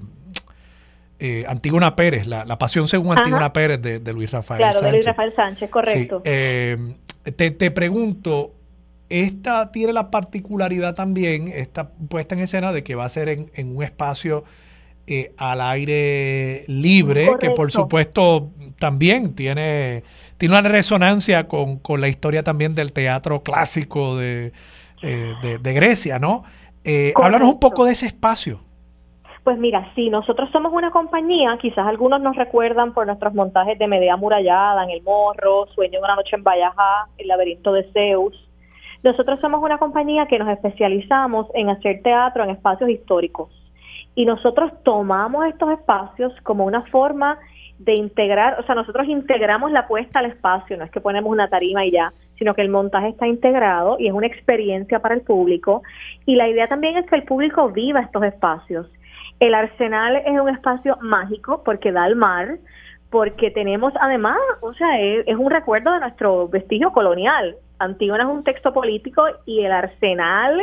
eh, Antígona Pérez, la, Pasión según Antígona Pérez de, Luis Rafael claro, Sánchez. de Luis Rafael Sánchez, correcto. Eh, te, te, pregunto, esta tiene la particularidad también, esta puesta en escena, de que va a ser en, un espacio eh, al aire libre, que por supuesto también tiene, tiene una resonancia con, la historia también del teatro clásico de, eh, Grecia, ¿no? Háblanos un poco de ese espacio. Pues mira, sí, nosotros somos una compañía, quizás algunos nos recuerdan por nuestros montajes de Medea Murallada, en El Morro, Sueño de una noche en Vallajá, El laberinto de Zeus, nosotros somos una compañía que nos especializamos en hacer teatro en espacios históricos. Y nosotros tomamos estos espacios como una forma de integrar, o sea, nosotros integramos la puesta al espacio, no es que ponemos una tarima y ya, sino que el montaje está integrado y es una experiencia para el público. Y la idea también es que el público viva estos espacios. El arsenal es un espacio mágico porque da al mar, porque tenemos además, o sea, es un recuerdo de nuestro vestigio colonial. Antígona es un texto político y el arsenal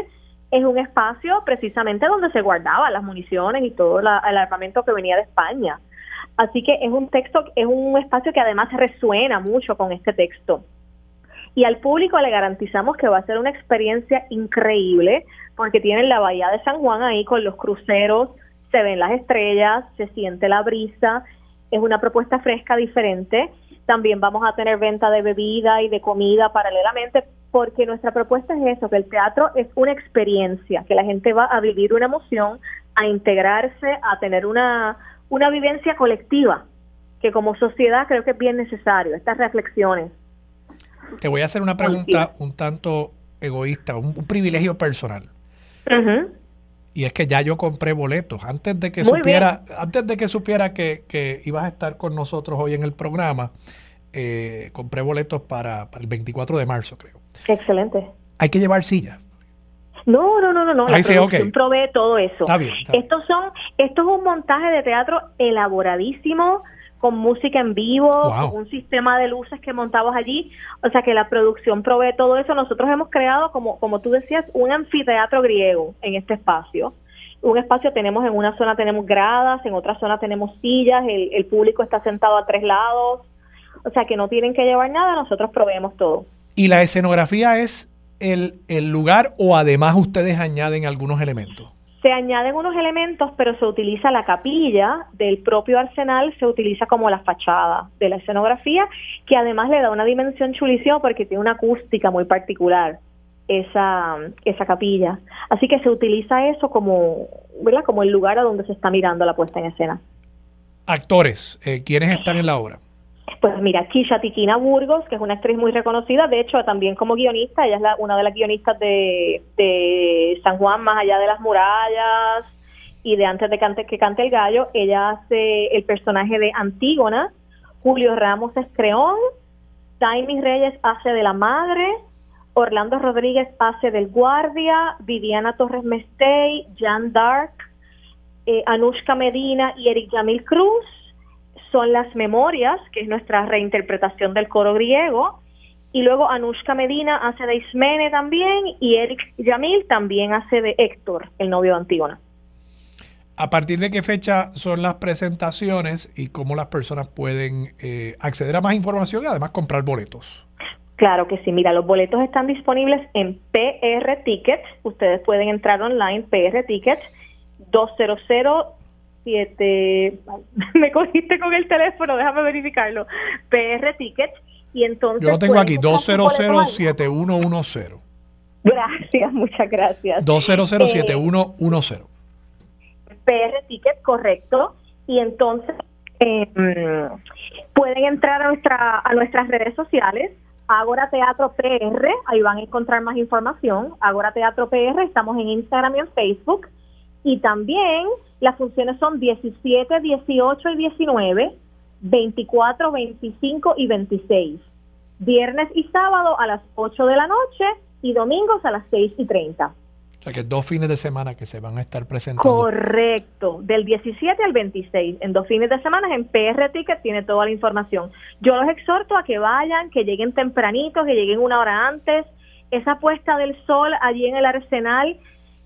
es un espacio precisamente donde se guardaban las municiones y todo el armamento que venía de España. Así que es un texto, es un espacio que además resuena mucho con este texto. Y al público le garantizamos que va a ser una experiencia increíble porque tienen la bahía de San Juan ahí con los cruceros, se ven las estrellas, se siente la brisa, es una propuesta fresca, diferente también vamos a tener venta de bebida y de comida paralelamente, porque nuestra propuesta es eso, que el teatro es una experiencia, que la gente va a vivir una emoción, a integrarse, a tener una, una vivencia colectiva, que como sociedad creo que es bien necesario, estas reflexiones. Te voy a hacer una pregunta un tanto egoísta, un, privilegio personal. Y es que ya yo compré boletos. Antes de que supiera, antes de que supiera que, que, ibas a estar con nosotros hoy en el programa, eh, compré boletos para, el 24 de marzo, creo. Excelente. Hay que llevar silla. No, no, no, no, no. La producción provee todo eso. Está bien, Estos son, esto es un montaje de teatro elaboradísimo, con música en vivo, con un sistema de luces que montamos allí. O sea que la producción provee todo eso. Nosotros hemos creado, como, como tú decías, un anfiteatro griego en este espacio. Un espacio tenemos en una zona tenemos gradas, en otra zona tenemos sillas, el, el público está sentado a tres lados. O sea que no tienen que llevar nada, nosotros proveemos todo. ¿Y la escenografía es el, el lugar o además ustedes añaden algunos elementos? Se añaden unos elementos, pero se utiliza la capilla del propio arsenal, se utiliza como la fachada de la escenografía, que además le da una dimensión chulísima porque tiene una acústica muy particular esa, esa capilla. Así que se utiliza eso como, ¿verdad? como el lugar a donde se está mirando la puesta en escena. Actores, eh, ¿quiénes están en la obra? Pues mira, Kisha Tiquina Burgos, que es una actriz muy reconocida, de hecho también como guionista, ella es la, una de las guionistas de, de San Juan, más allá de las murallas y de antes de que cante el gallo, ella hace el personaje de Antígona, Julio Ramos es Creón, Taimi Reyes hace de la madre, Orlando Rodríguez hace del guardia, Viviana Torres Mestey, Jan Dark, eh, Anushka Medina y Eric Yamil Cruz, son las memorias, que es nuestra reinterpretación del coro griego, y luego Anushka Medina hace de Ismene también, y Eric Yamil también hace de Héctor, el novio de Antígona. ¿A partir de qué fecha son las presentaciones y cómo las personas pueden eh, acceder a más información y además comprar boletos? Claro que sí, mira, los boletos están disponibles en PR Tickets, ustedes pueden entrar online, PR Tickets, 200 me cogiste con el teléfono, déjame verificarlo, PR Tickets, y entonces... Yo lo tengo aquí, 2007110. Gracias, muchas gracias. 2007110. PR Tickets, correcto, y entonces em, pueden entrar a, nuestra, a nuestras redes sociales, Agora Teatro PR, ahí van a encontrar más información. Agora Teatro PR, estamos en Instagram y en Facebook. Y también las funciones son 17, 18 y 19, 24, 25 y 26. Viernes y sábado a las 8 de la noche y domingos a las 6 y 30. O sea que dos fines de semana que se van a estar presentando. Correcto, del 17 al 26, en dos fines de semana en PR Ticket tiene toda la información. Yo los exhorto a que vayan, que lleguen tempranitos, que lleguen una hora antes. Esa puesta del sol allí en el arsenal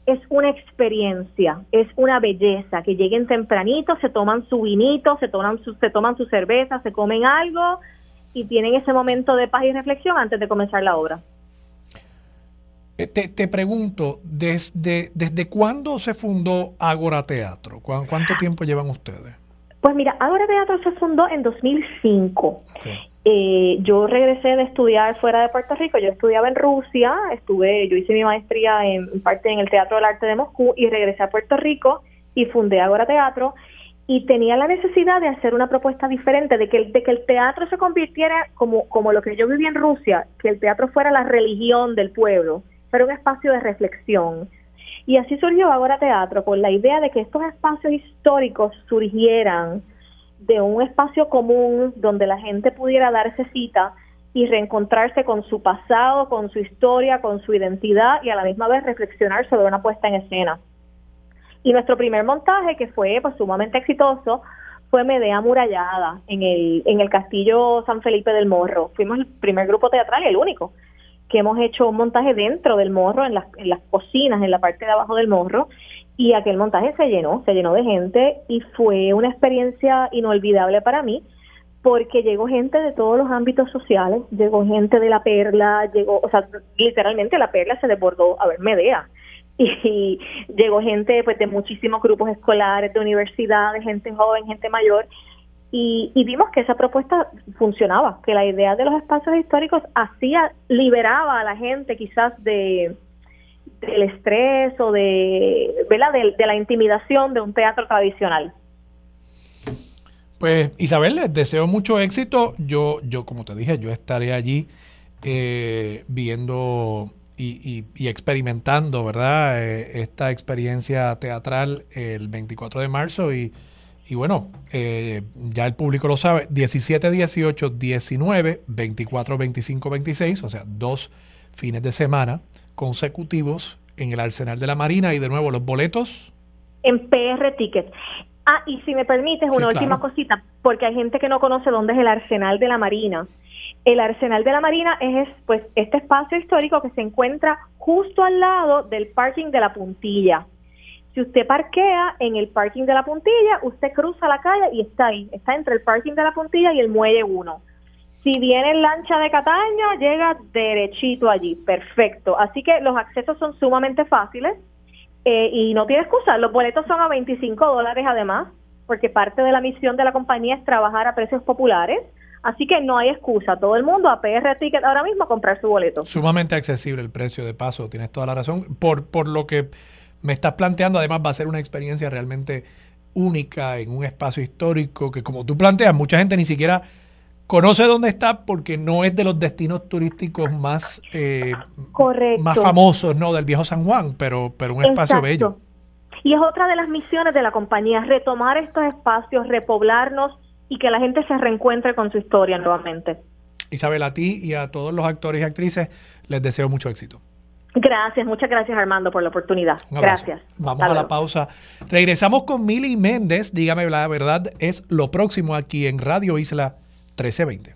es una experiencia, es una belleza, que lleguen tempranito, se toman su vinito, se toman su, se toman su cerveza, se comen algo y tienen ese momento de paz y reflexión antes de comenzar la obra. Eh, te, te pregunto, ¿desde, ¿desde cuándo se fundó Ágora Teatro? ¿Cuánto tiempo llevan ustedes? Pues mira, Ágora Teatro se fundó en 2005. Eh, yo regresé de estudiar fuera de Puerto Rico, yo estudiaba en Rusia, estuve, yo hice mi maestría en parte en el Teatro del Arte de Moscú y regresé a Puerto Rico y fundé Agora Teatro y tenía la necesidad de hacer una propuesta diferente, de que, de que el teatro se convirtiera como, como lo que yo viví en Rusia, que el teatro fuera la religión del pueblo, fuera un espacio de reflexión. Y así surgió Agora Teatro, con la idea de que estos espacios históricos surgieran de un espacio común donde la gente pudiera darse cita y reencontrarse con su pasado, con su historia, con su identidad y a la misma vez reflexionar sobre una puesta en escena. Y nuestro primer montaje, que fue pues, sumamente exitoso, fue Medea Murallada en el, en el Castillo San Felipe del Morro. Fuimos el primer grupo teatral y el único que hemos hecho un montaje dentro del morro, en las, en las cocinas, en la parte de abajo del morro, y aquel montaje se llenó, se llenó de gente y fue una experiencia inolvidable para mí porque llegó gente de todos los ámbitos sociales, llegó gente de la perla, llegó, o sea, literalmente la perla se desbordó a ver Medea. Y, llegó gente pues de muchísimos grupos escolares, de universidades, gente joven, gente mayor, y, y, vimos que esa propuesta funcionaba, que la idea de los espacios históricos hacía, liberaba a la gente quizás de, del estrés o de, ¿verdad? De, la intimidación de un teatro tradicional. Pues Isabel, les deseo mucho éxito. Yo, yo como te dije, yo estaré allí eh, viendo y, experimentando, ¿verdad? Eh, esta experiencia teatral el 24 de marzo y, y bueno, eh, ya el público lo sabe, 17, 18, 19, 24, 25, 26, o sea, dos fines de semana consecutivos en el Arsenal de la Marina y de nuevo los boletos. En PR Tickets. Ah, y si me permites, una última cosita, porque hay gente que no conoce dónde es el Arsenal de la Marina. El Arsenal de la Marina es pues este espacio histórico que se encuentra justo al lado del parking de la Puntilla. Si usted parquea en el parking de la Puntilla, usted cruza la calle y está ahí, está entre el parking de la Puntilla y el muelle 1. Si viene en lancha de Cataño, llega derechito allí, perfecto. Así que los accesos son sumamente fáciles eh, y no tiene excusa. Los boletos son a 25 dólares además, porque parte de la misión de la compañía es trabajar a precios populares. Así que no hay excusa. Todo el mundo a PR Ticket ahora mismo a comprar su boleto. Sumamente accesible el precio de paso, tienes toda la razón. Por, por lo que me estás planteando, además va a ser una experiencia realmente única en un espacio histórico que como tú planteas, mucha gente ni siquiera conoce dónde está porque no es de los destinos turísticos más, eh, más famosos ¿no? del viejo San Juan, pero, pero un espacio bello. Y es otra de las misiones de la compañía, retomar estos espacios, repoblarnos y que la gente se reencuentre con su historia nuevamente. Isabel, a ti y a todos los actores y actrices les deseo mucho éxito. Gracias, muchas gracias Armando por la oportunidad. Gracias. Vamos a la pausa. Regresamos con Mili Méndez. Dígame la verdad, es lo próximo aquí en Radio Isla 1320.